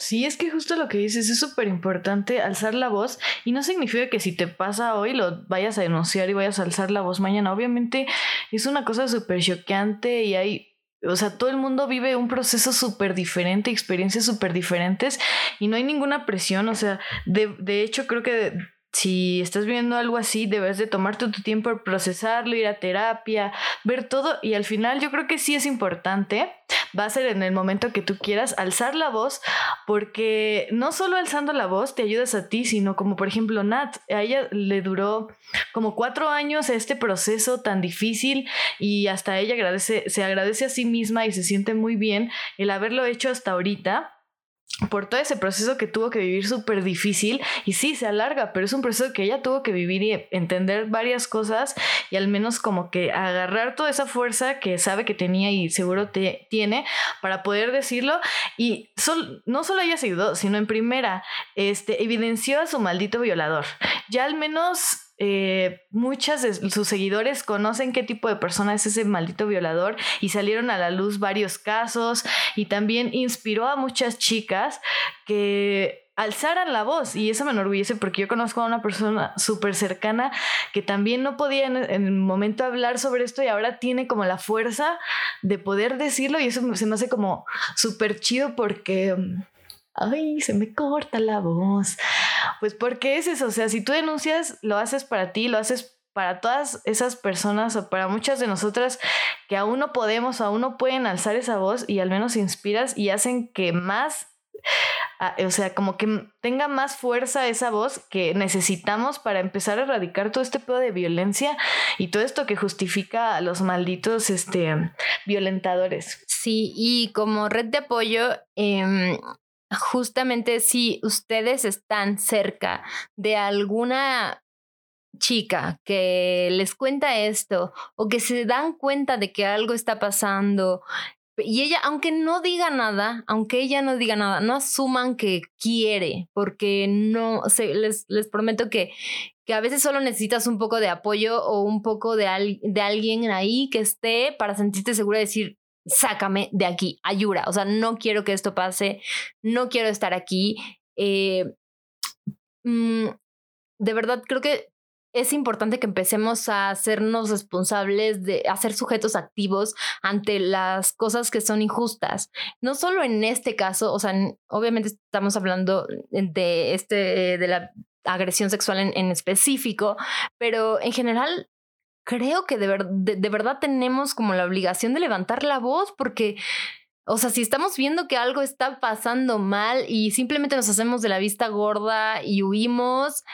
Sí, es que justo lo que dices es súper importante alzar la voz y no significa que si te pasa hoy lo vayas a denunciar y vayas a alzar la voz mañana. Obviamente es una cosa súper choqueante y hay o sea, todo el mundo vive un proceso súper diferente, experiencias súper diferentes y no hay ninguna presión. O sea, de, de hecho creo que si estás viendo algo así, debes de tomarte tu tiempo para procesarlo, ir a terapia, ver todo y al final yo creo que sí es importante, va a ser en el momento que tú quieras alzar la voz, porque no solo alzando la voz te ayudas a ti, sino como por ejemplo Nat, a ella le duró como cuatro años este proceso tan difícil y hasta ella agradece, se agradece a sí misma y se siente muy bien el haberlo hecho hasta ahorita por todo ese proceso que tuvo que vivir súper difícil y sí, se alarga, pero es un proceso que ella tuvo que vivir y entender varias cosas y al menos como que agarrar toda esa fuerza que sabe que tenía y seguro te, tiene para poder decirlo y no solo ella se ayudó, sino en primera, este, evidenció a su maldito violador. Ya al menos eh, muchas de sus seguidores conocen qué tipo de persona es ese maldito violador y salieron a la luz varios casos y también inspiró a muchas chicas que alzaran la voz. Y eso me enorgullece porque yo conozco a una persona súper cercana que también no podía en, el momento hablar sobre esto y ahora tiene como la fuerza de poder decirlo y eso se me hace como súper chido porque ay, se me corta la voz. Pues porque es eso, o sea, si tú denuncias, lo haces para ti, lo haces para todas esas personas o para muchas de nosotras que aún no podemos, aún no pueden alzar esa voz y al menos inspiras y hacen que más, ah, o sea, como que tenga más fuerza esa voz que necesitamos para empezar a erradicar todo este pedo de violencia y todo esto que justifica a los malditos este, violentadores. Sí, y como red de apoyo, eh, justamente si ustedes están cerca de alguna chica que les cuenta esto o que se dan cuenta de que algo está pasando y ella, aunque no diga nada, aunque ella no diga nada, no asuman que quiere, porque no, se, les, les prometo que, que a veces solo necesitas un poco de apoyo o un poco de, de alguien ahí que esté para sentirte segura de decir, sácame de aquí, ayuda, o sea, no quiero que esto pase, no quiero estar aquí. Eh, mm, de verdad, creo que es importante que empecemos a hacernos responsables de hacer sujetos activos ante las cosas que son injustas. No solo en este caso, o sea, obviamente estamos hablando de este de la agresión sexual en específico, pero en general creo que de, verdad tenemos como la obligación de levantar la voz porque, o sea, si estamos viendo que algo está pasando mal y simplemente nos hacemos de la vista gorda y huimos,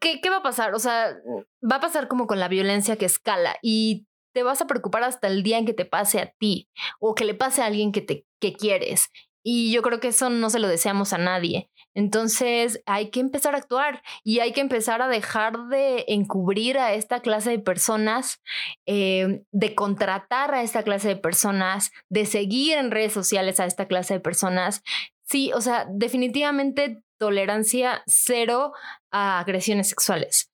¿qué, qué va a pasar? O sea, va a pasar como con la violencia que escala y te vas a preocupar hasta el día en que te pase a ti o que le pase a alguien que te que quieres. Y yo creo que eso no se lo deseamos a nadie. Entonces hay que empezar a actuar y hay que empezar a dejar de encubrir a esta clase de personas, eh, de contratar a esta clase de personas, de seguir en redes sociales a esta clase de personas. Sí, o sea, definitivamente tolerancia cero a agresiones sexuales.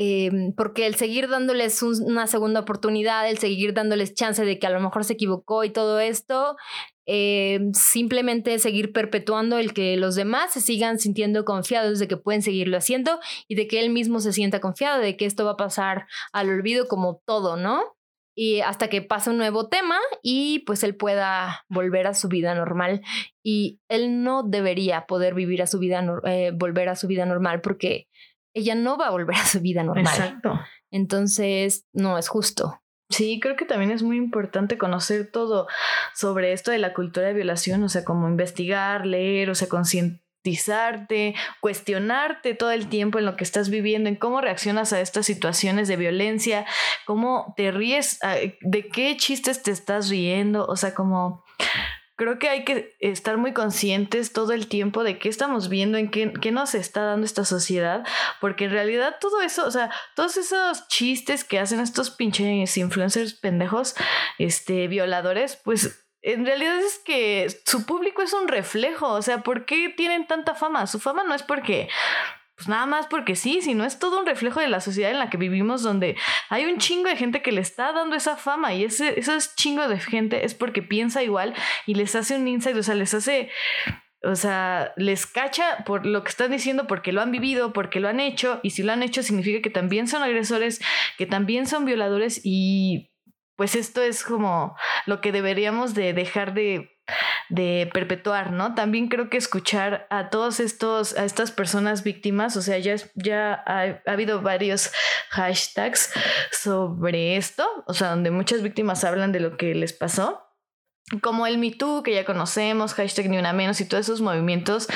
Em, porque el seguir dándoles una segunda oportunidad, el seguir dándoles chance de que a lo mejor se equivocó y todo esto, eh, simplemente seguir perpetuando el que los demás se sigan sintiendo confiados de que pueden seguirlo haciendo y de que él mismo se sienta confiado de que esto va a pasar al olvido como todo, ¿no? Y hasta que pase un nuevo tema y pues él pueda volver a su vida normal. Y él no debería poder vivir a su vida, eh, volver a su vida normal porque ella no va a volver a su vida normal. Exacto. Entonces, no es justo. Sí, creo que también es muy importante conocer todo sobre esto de la cultura de violación, o sea, como investigar, leer, o sea, concientizarte, cuestionarte todo el tiempo en lo que estás viviendo, en cómo reaccionas a estas situaciones de violencia, cómo te ríes, ah, de qué chistes te estás riendo, o sea, como creo que hay que estar muy conscientes todo el tiempo de qué estamos viendo, en qué, qué, nos está dando esta sociedad, porque en realidad todo eso, o sea, todos esos chistes que hacen estos pinches influencers pendejos, este, violadores, pues en realidad es que su público es un reflejo, o sea, ¿por qué tienen tanta fama? Su fama no es porque pues nada más porque sí, sino es todo un reflejo de la sociedad en la que vivimos donde hay un chingo de gente que le está dando esa fama y ese, ese chingo de gente es porque piensa igual y les hace un insight, o sea, les hace o sea, les cacha por lo que están diciendo porque lo han vivido, porque lo han hecho, y si lo han hecho significa que también son agresores, que también son violadores y pues esto es como lo que deberíamos de dejar de, de perpetuar, ¿no? También creo que escuchar a todos estos, a estas personas víctimas, o sea, ya, ya ha, ha habido varios hashtags sobre esto, o sea, donde muchas víctimas hablan de lo que les pasó como el Me Too, que ya conocemos, hashtag ni una menos y todos esos movimientos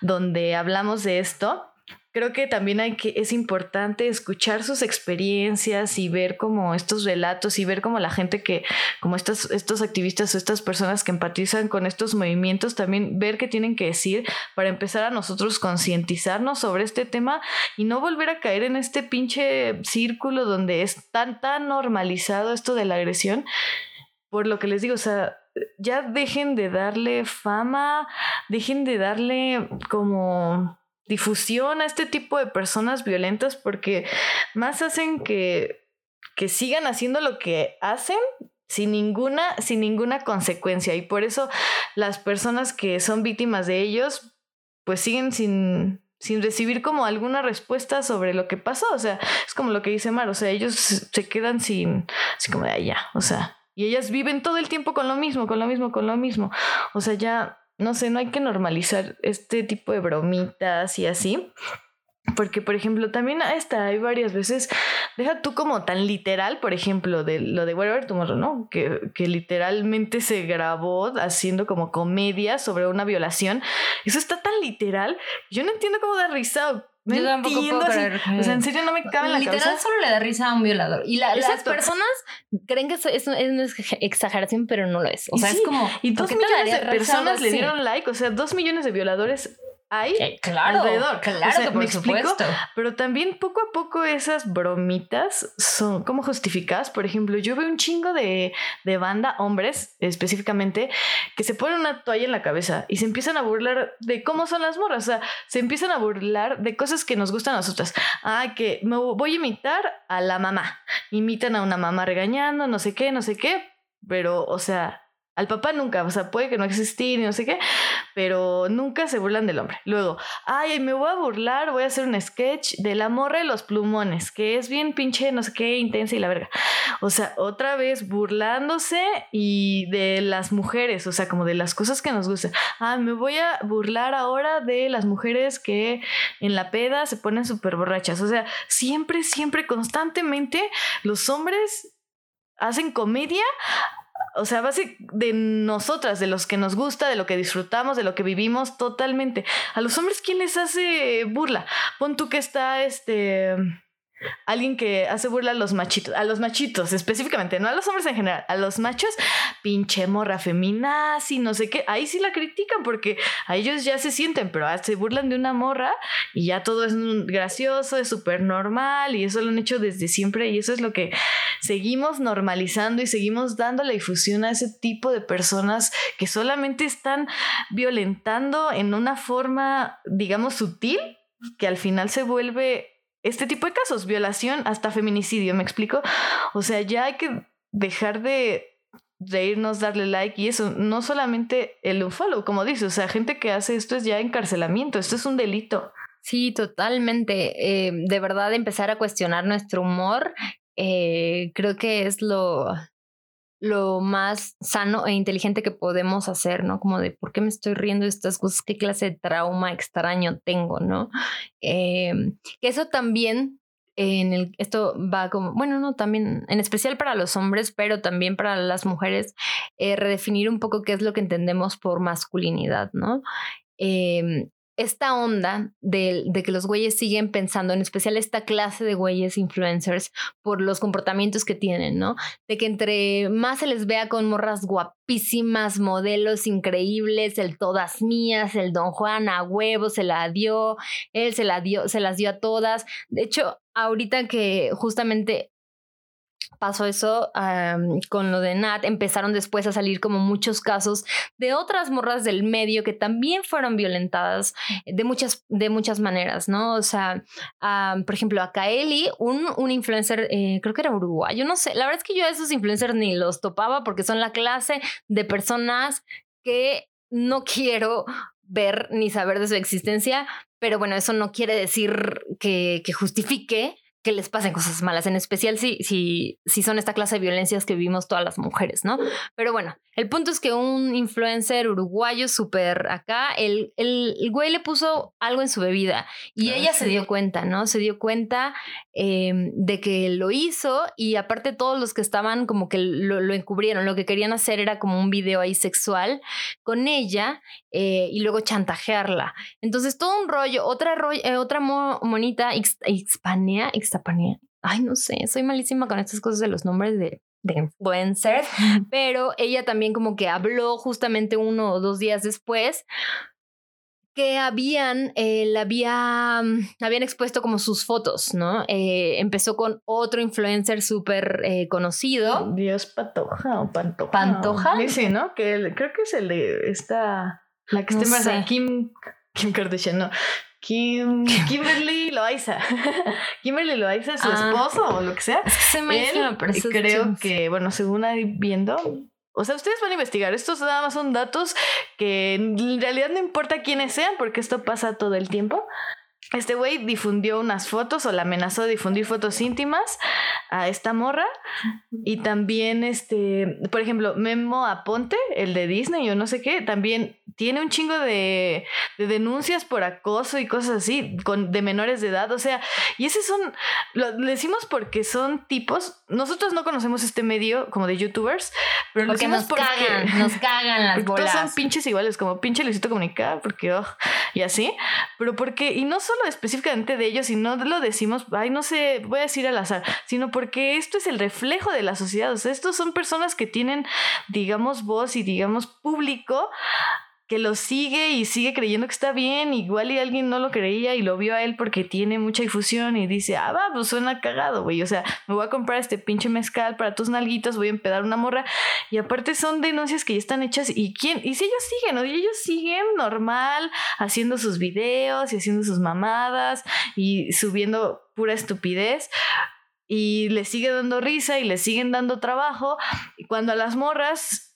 donde hablamos de esto. Creo que también hay que, es importante escuchar sus experiencias y ver como estos relatos y ver como la gente que, como estos, estos activistas o estas personas que empatizan con estos movimientos, también ver qué tienen que decir para empezar a nosotros concientizarnos sobre este tema y no volver a caer en este pinche círculo donde es tan, tan normalizado esto de la agresión. Por lo que les digo, o sea, ya dejen de darle fama, dejen de darle como difusión a este tipo de personas violentas porque más hacen que, que sigan haciendo lo que hacen sin ninguna, sin ninguna consecuencia. Y por eso las personas que son víctimas de ellos, pues siguen sin, sin recibir como alguna respuesta sobre lo que pasó. O sea, es como lo que dice Mar, o sea, ellos se quedan sin, así como de allá, o sea, y ellas viven todo el tiempo con lo mismo, con lo mismo, con lo mismo. O sea, ya, no sé, no hay que normalizar este tipo de bromitas y así. Porque, por ejemplo, también esta hay varias veces, deja tú como tan literal, por ejemplo, de lo de Whatever Tomorrow, ¿no? Que, que literalmente se grabó haciendo como comedia sobre una violación. Eso está tan literal. Yo no entiendo cómo da risa no Yo tampoco entiendo puedo creer O sea, en serio no me cabe en la Literal cabeza. solo le da risa a un violador. Y la- las personas creen que eso es, una exageración, pero no lo es. O sea, sí, es como. Y ¿por dos millones de personas le dieron like, o sea, dos millones de violadores hay. Eh, claro, alrededor. claro O sea, que por ¿me explico? Pero también poco a poco esas bromitas son como justificadas. Por ejemplo, yo veo un chingo de, de banda, hombres específicamente, que se ponen una toalla en la cabeza y se empiezan a burlar de cómo son las morras. O sea, se empiezan a burlar de cosas que nos gustan a nosotras. Ah, que me voy a imitar a la mamá. Imitan a una mamá regañando, no sé qué, no sé qué. Pero, o sea, al papá nunca, o sea, puede que no existir y no sé qué, pero nunca se burlan del hombre. Luego, ay, me voy a burlar, voy a hacer un sketch de la morra de los plumones, que es bien pinche, no sé qué, intensa y la verga. O sea, otra vez burlándose y de las mujeres, o sea, como de las cosas que nos gustan. Ah, me voy a burlar ahora de las mujeres que en la peda se ponen súper borrachas. O sea, siempre, siempre, constantemente, los hombres hacen comedia o sea, base de nosotras, de los que nos gusta, de lo que disfrutamos, de lo que vivimos totalmente. A los hombres, ¿quién les hace burla? Pon tú que está este. Alguien que hace burla a los machitos, a los machitos específicamente, no a los hombres en general, a los machos, pinche morra feminazi, no sé qué, ahí sí la critican porque a ellos ya se sienten, pero ah, se burlan de una morra y ya todo es gracioso, es súper normal y eso lo han hecho desde siempre y eso es lo que seguimos normalizando y seguimos dando la difusión a ese tipo de personas que solamente están violentando en una forma, digamos, sutil, que al final se vuelve este tipo de casos, violación hasta feminicidio, ¿me explico? O sea, ya hay que dejar de reírnos, darle like y eso, no solamente el unfollow, como dice, o sea, gente que hace esto es ya encarcelamiento, esto es un delito. Sí, totalmente. Eh, de verdad, empezar a cuestionar nuestro humor, eh, creo que es lo, lo más sano e inteligente que podemos hacer, ¿no? Como de por qué me estoy riendo de estas cosas, qué clase de trauma extraño tengo, ¿no? Eh, que eso también en el, esto va como, bueno, no, también, en especial para los hombres, pero también para las mujeres, eh, redefinir un poco qué es lo que entendemos por masculinidad, ¿no? Eh, esta onda de, de, que los güeyes siguen pensando, en especial esta clase de güeyes influencers, por los comportamientos que tienen, ¿no? De que entre más se les vea con morras guapísimas, modelos increíbles, el todas mías, el don Juan a huevo se la dio, él se la dio, se las dio a todas. De hecho, ahorita que justamente pasó eso con lo de Nat, empezaron después a salir como muchos casos de otras morras del medio que también fueron violentadas de muchas, de muchas maneras, ¿no? O sea, por ejemplo, a Kaeli, un, un influencer, eh, creo que era uruguayo, no sé, la verdad es que yo a esos influencers ni los topaba porque son la clase de personas que no quiero ver ni saber de su existencia, pero bueno, eso no quiere decir que justifique que les pasen cosas malas, en especial si, si, si son esta clase de violencias que vivimos todas las mujeres, ¿no? Pero bueno, el punto es que un influencer uruguayo súper acá, el, el, el, güey le puso algo en su bebida y Ah, ella se dio cuenta, ¿no? Se dio cuenta eh, de que lo hizo y aparte todos los que estaban como que lo, lo encubrieron, lo que querían hacer era como un video ahí sexual con ella eh, y luego chantajearla. Entonces todo un rollo, otra, rollo, eh, otra mo- monita, Ixpanea, Ixtapanea. Ay, no sé, soy malísima con estas cosas de los nombres de, de influencers, pero ella también como que habló justamente uno o dos días después que habían, eh, la había, mm, habían expuesto como sus fotos, ¿no? Eh, empezó con otro influencer súper eh, conocido. Dios Patoja o Pantoja. ¿Pantoja? Dice, ¿no? Que el- creo que es el de esta. La que No está embarazada. Kim. Kim Kardashian, no. Kim, Kimberly Loaiza. Kimberly Loaiza, su Ah. esposo o lo que sea. Es que soy Él, malísima, pero esos creo que, bueno, según ahí viendo, o sea, ustedes van a investigar. Estos nada más son datos que en realidad no importa quiénes sean, porque esto pasa todo el tiempo. Este güey difundió unas fotos o la amenazó de difundir fotos íntimas a esta morra. Y también, este, por ejemplo, Memo Aponte, el de Disney o no sé qué, también tiene un chingo de, de denuncias por acoso y cosas así, con, de menores de edad. O sea, y esos son, lo decimos porque son tipos, nosotros no conocemos este medio como de youtubers, pero Porque nos porque... cagan, nos cagan las porque todos bolas. son pinches iguales, como pinche Luisito Comunica, porque, oh, y así, pero porque, y no solo específicamente de ellos, sino lo decimos, ay, no sé, voy a decir al azar, sino porque esto es el reflejo de la sociedad, o sea, estos son personas que tienen, digamos, voz y, digamos, público que lo sigue y sigue creyendo que está bien, igual y alguien no lo creía y lo vio a él porque tiene mucha difusión y dice, ah, va, pues suena cagado, güey, o sea, me voy a comprar este pinche mezcal para tus nalguitos, voy a empedar una morra y aparte son denuncias que ya están hechas y quién, y si ellos siguen, ¿no? Y ellos siguen normal haciendo sus videos y haciendo sus mamadas y subiendo pura estupidez y les sigue dando risa y les siguen dando trabajo. Y cuando a las morras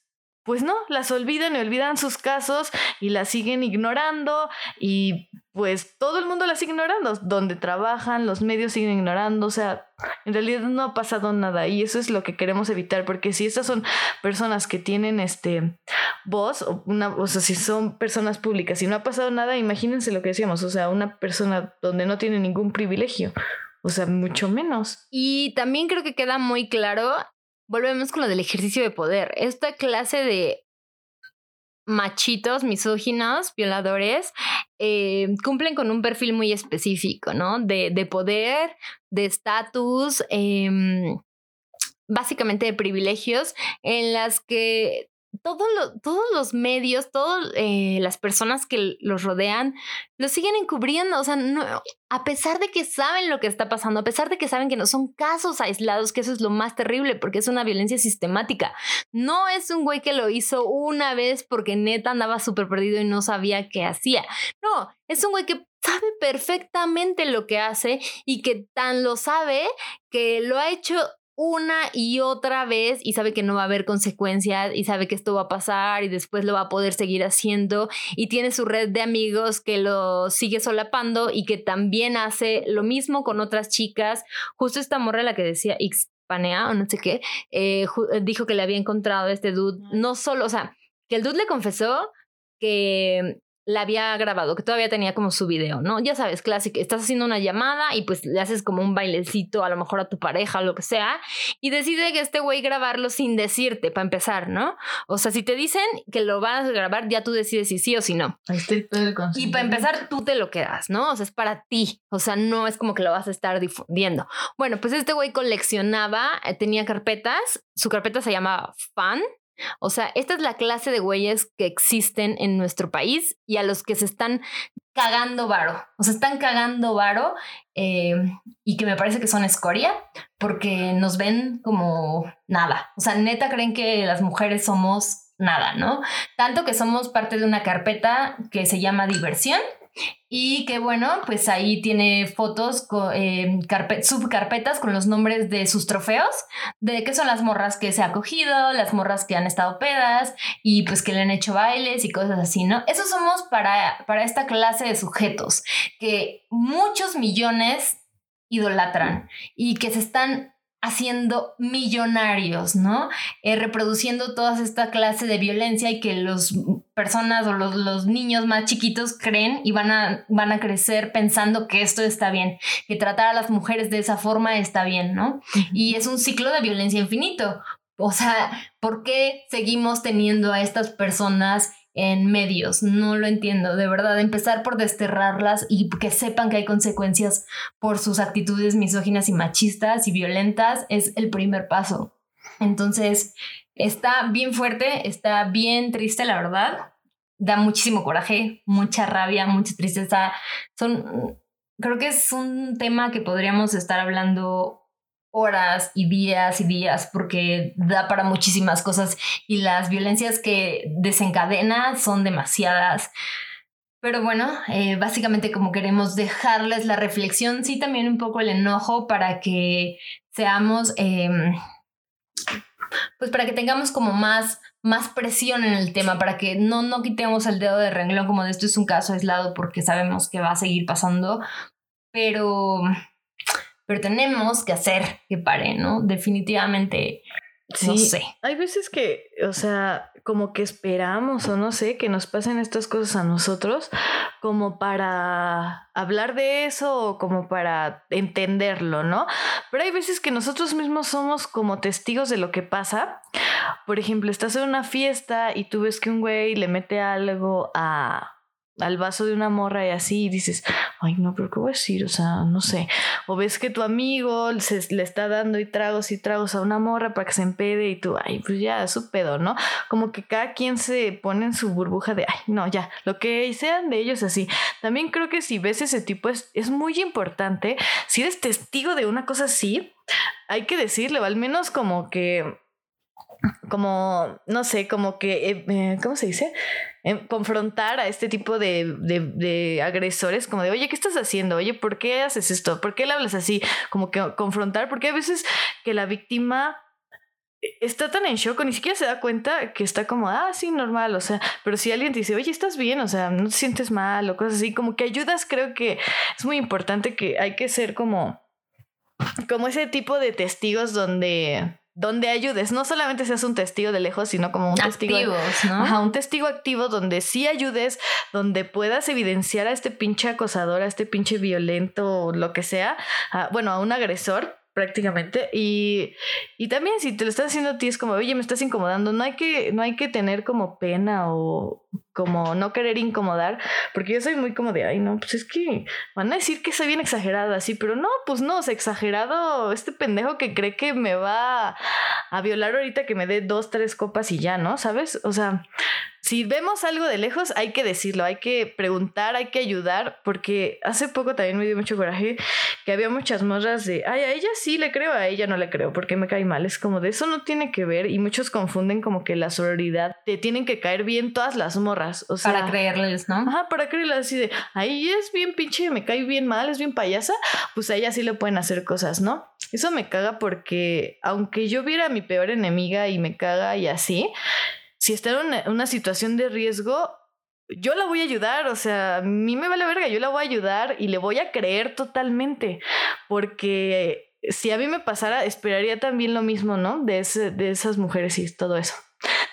pues no, las olvidan y olvidan sus casos y las siguen ignorando y pues todo el mundo las ignorando, donde trabajan, los medios siguen ignorando, o sea, en realidad no ha pasado nada y eso es lo que queremos evitar, porque si estas son personas que tienen este voz, o, una, o sea, si son personas públicas y no ha pasado nada, imagínense lo que decíamos, o sea, una persona donde no tiene ningún privilegio, o sea, mucho menos. Y también creo que queda muy claro, volvemos con lo del ejercicio de poder. Esta clase de machitos, misóginos, violadores, eh, cumplen con un perfil muy específico, ¿no? De, de poder, de estatus, em, básicamente de privilegios, en las que todos los medios, todas las personas que los rodean, lo siguen encubriendo. O sea, no, a pesar de que saben lo que está pasando, a pesar de que saben que no son casos aislados, que eso es lo más terrible, porque es una violencia sistemática. No es un güey que lo hizo una vez porque neta andaba súper perdido y no sabía qué hacía. No, es un güey que sabe perfectamente lo que hace y que tan lo sabe que lo ha hecho una y otra vez y sabe que no va a haber consecuencias y sabe que esto va a pasar y después lo va a poder seguir haciendo y tiene su red de amigos que lo sigue solapando y que también hace lo mismo con otras chicas. Justo esta morra la que decía Xpanea o no sé qué, eh, ju- dijo que le había encontrado a este dude, no solo, o sea, que el dude le confesó que la había grabado, que todavía tenía como su video, ¿no? Ya sabes, clásico, estás haciendo una llamada y pues le haces como un bailecito a lo mejor a tu pareja o lo que sea, y decide que este güey grabarlo sin decirte, para empezar, ¿no? O sea, si te dicen que lo vas a grabar, ya tú decides si sí o si no. El del Y para empezar, tú te lo quedas, ¿no? O sea, es para ti. O sea, no es como que lo vas a estar difundiendo. Bueno, pues este güey coleccionaba, eh, tenía carpetas, su carpeta se llamaba Fan. O sea, esta es la clase de güeyes que existen en nuestro país y a los que se están cagando varo. O sea, están cagando varo eh, y que me parece que son escoria porque nos ven como nada. O sea, neta creen que las mujeres somos nada, ¿no? Tanto que somos parte de una carpeta que se llama diversión y que bueno, pues ahí tiene fotos, con, eh, subcarpetas con los nombres de sus trofeos, de qué son las morras que se ha cogido, las morras que han estado pedas y pues que le han hecho bailes y cosas así, ¿no? Eso somos para, para esta clase de sujetos que muchos millones idolatran y que se están haciendo millonarios, ¿no? Eh, reproduciendo toda esta clase de violencia y que las personas o los, niños más chiquitos creen y van a, van a crecer pensando que esto está bien, que tratar a las mujeres de esa forma está bien, ¿no? Y es un ciclo de violencia infinito. O sea, ¿por qué seguimos teniendo a estas personas en medios. No lo entiendo, de verdad. Empezar por desterrarlas y que sepan que hay consecuencias por sus actitudes misóginas y machistas y violentas es el primer paso. Entonces, está bien fuerte, está bien triste, la verdad. Da muchísimo coraje, mucha rabia, mucha tristeza. Son, creo que es un tema que podríamos estar hablando horas y días y días porque da para muchísimas cosas y las violencias que desencadena son demasiadas. Pero bueno, eh, básicamente como queremos dejarles la reflexión, sí también un poco el enojo para que seamos, em, pues para que tengamos como más, más presión en el tema, para que no, no quitemos el dedo de renglón como de esto es un caso aislado porque sabemos que va a seguir pasando, pero pero tenemos que hacer que pare, ¿no? Definitivamente. Sí, no sé. Hay veces que, o sea, como que esperamos o no sé, que nos pasen estas cosas a nosotros como para hablar de eso o como para entenderlo, ¿no? Pero hay veces que nosotros mismos somos como testigos de lo que pasa. Por ejemplo, estás en una fiesta y tú ves que un güey le mete algo a al vaso de una morra y así dices, ay no, pero ¿qué voy a decir? O sea, no sé. O ves que tu amigo se, le está dando y tragos y tragos a una morra para que se empede y tú, ay, pues ya, su pedo, ¿no? Como que cada quien se pone en su burbuja de, ay, no, ya, lo que sean de ellos así. También creo que si ves ese tipo es, es muy importante, si eres testigo de una cosa así, hay que decirle, o al menos como que como, no sé, como que, eh, eh, ¿cómo se dice? Em, confrontar a este tipo de, de, agresores, como de, oye, ¿qué estás haciendo? Oye, ¿por qué haces esto? ¿Por qué le hablas así? Como que confrontar, porque a veces que la víctima está tan en shock, ni siquiera se da cuenta que está como, ah, sí, normal, o sea, pero si alguien te dice, oye, estás bien, o sea, no te sientes mal o cosas así, como que ayudas, creo que es muy importante que hay que ser como, como ese tipo de testigos donde donde ayudes, no solamente seas un testigo de lejos, sino como un testigo, ¿no? un testigo activo donde sí ayudes, donde puedas evidenciar a este pinche acosador, a este pinche violento, lo que sea, bueno, a un agresor prácticamente y, y también si te lo estás haciendo a ti es como oye me estás incomodando no hay que no hay que tener como pena o como no querer incomodar, porque yo soy muy como de, ay, no, pues es que van a decir que soy bien exagerada, así, pero no, pues no, es exagerado este pendejo que cree que me va a violar ahorita que me dé dos, tres copas y ya, ¿no? ¿Sabes? O sea, si vemos algo de lejos, hay que decirlo, hay que preguntar, hay que ayudar, porque hace poco también me dio mucho coraje que había muchas morras de, ay, a ella sí le creo, a ella no le creo, porque me cae mal. Es como de eso no tiene que ver y muchos confunden como que la sororidad te tienen que caer bien todas las morras. O sea, para creerles, ¿no? Ajá, para creerles así de, ahí es bien pinche, me cae bien mal, es bien payasa, pues a ella sí le pueden hacer cosas, ¿no? Eso me caga porque aunque yo viera a mi peor enemiga y me caga y así, si está en una, situación de riesgo, yo la voy a ayudar, o sea, a mí me vale verga, yo la voy a ayudar y le voy a creer totalmente, porque si a mí me pasara, esperaría también lo mismo, ¿no? De, de esas mujeres y todo eso.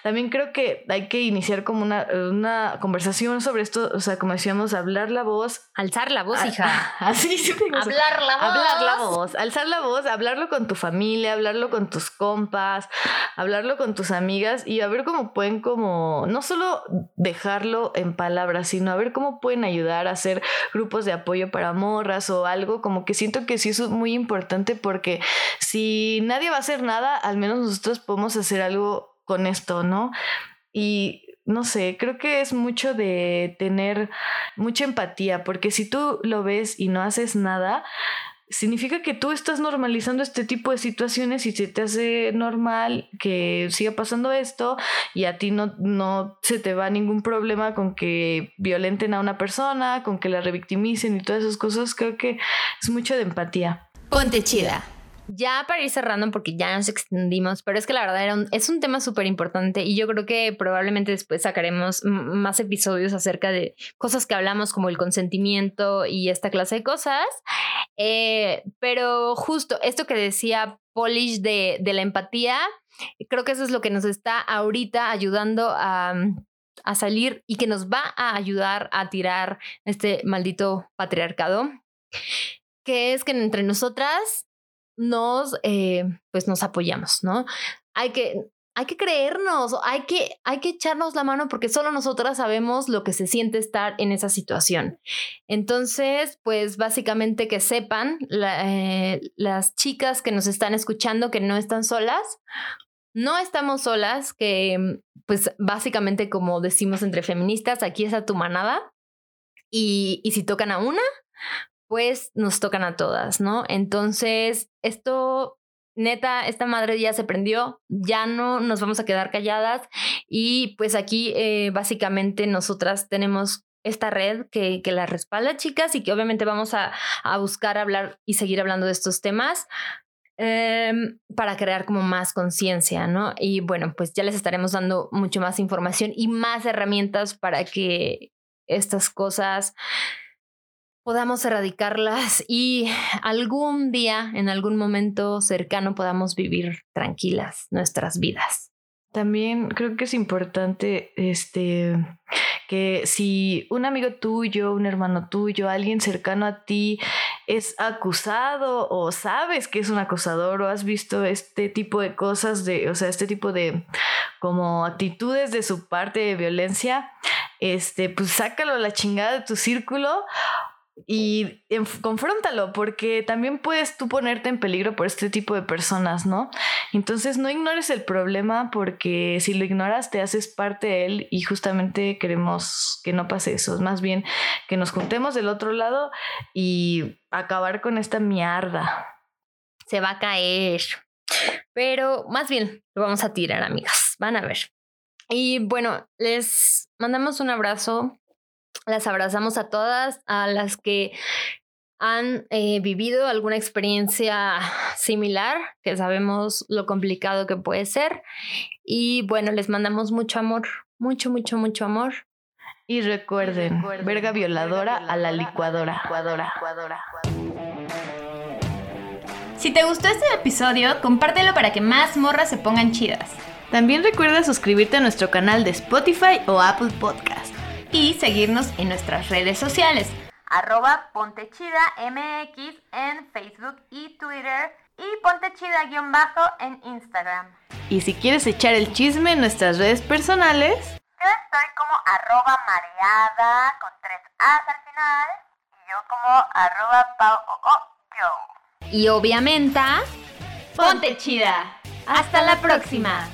También creo que hay que iniciar como una, una conversación sobre esto, o sea, como decíamos, hablar la voz. Alzar la voz, hija. Así, sí, Hablar la voz. Hablar la voz, alzar la voz, hablarlo con tu familia, hablarlo con tus compas, hablarlo con tus amigas y a ver cómo pueden como, no solo dejarlo en palabras, sino a ver cómo pueden ayudar a hacer grupos de apoyo para morras o algo, como que siento que sí es muy importante porque si nadie va a hacer nada, al menos nosotros podemos hacer algo con esto, ¿no? Y no sé, creo que es mucho de tener mucha empatía, porque si tú lo ves y no haces nada, significa que tú estás normalizando este tipo de situaciones y se te hace normal que siga pasando esto y a ti no, no se te va ningún problema con que violenten a una persona, con que la revictimicen y todas esas cosas. Creo que es mucho de empatía. Ponte chida. Ya para ir cerrando, porque ya nos extendimos, pero es que la verdad era un- es un tema súper importante y yo creo que probablemente después sacaremos más episodios acerca de cosas que hablamos como el consentimiento y esta clase de cosas. Eh, pero justo esto que decía Polish de, de la empatía, creo que eso es lo que nos está ahorita ayudando a, a salir y que nos va a ayudar a tirar este maldito patriarcado, que es que entre nosotras nos, eh, pues nos apoyamos, ¿no? Hay que, hay que creernos, hay que, hay que echarnos la mano porque solo nosotras sabemos lo que se siente estar en esa situación. Entonces, pues básicamente que sepan eh, las chicas que nos están escuchando que no están solas, no estamos solas, que pues básicamente como decimos entre feministas, aquí está tu manada y si tocan a una, pues nos tocan a todas, ¿no? Entonces, esto, neta, esta madre ya se prendió, ya no nos vamos a quedar calladas y pues aquí eh, básicamente nosotras tenemos esta red que, que la respalda, chicas, y que obviamente vamos a, a buscar hablar y seguir hablando de estos temas. em, para crear como más conciencia, ¿no? Y bueno, pues ya les estaremos dando mucho más información y más herramientas para que estas cosas podamos erradicarlas y algún día, en algún momento cercano, podamos vivir tranquilas nuestras vidas. También creo que es importante este que si un amigo tuyo, un hermano tuyo, alguien cercano a ti es acusado o sabes que es un acosador o has visto este tipo de cosas de, o sea, este tipo de como actitudes de su parte de violencia, este pues sácalo a la chingada de tu círculo y enf- confróntalo, porque también puedes tú ponerte en peligro por este tipo de personas, ¿no? Entonces no ignores el problema porque si lo ignoras te haces parte de él y justamente queremos que no pase eso, más bien que nos juntemos del otro lado y acabar con esta mierda. Se va a caer. Pero más bien lo vamos a tirar, amigas. Van a ver. Y bueno, les mandamos un abrazo. Las abrazamos a todas, a las que han eh, vivido alguna experiencia similar, que sabemos lo complicado que puede ser. Y bueno, les mandamos mucho amor, mucho, mucho, mucho amor. Y recuerden, verga violadora a la licuadora. Si te gustó este episodio, compártelo para que más morras se pongan chidas. También recuerda suscribirte a nuestro canal de Spotify o Apple Podcast. Y seguirnos en nuestras redes sociales. Arroba Pontechida MX en Facebook y Twitter y Pontechida-bajo en Instagram. Y si quieres echar el chisme en nuestras redes personales, Yo estoy como arroba mareada con tres A's al final y yo como arroba pau o o yo. Y obviamente, Ponte chida. Hasta la próxima.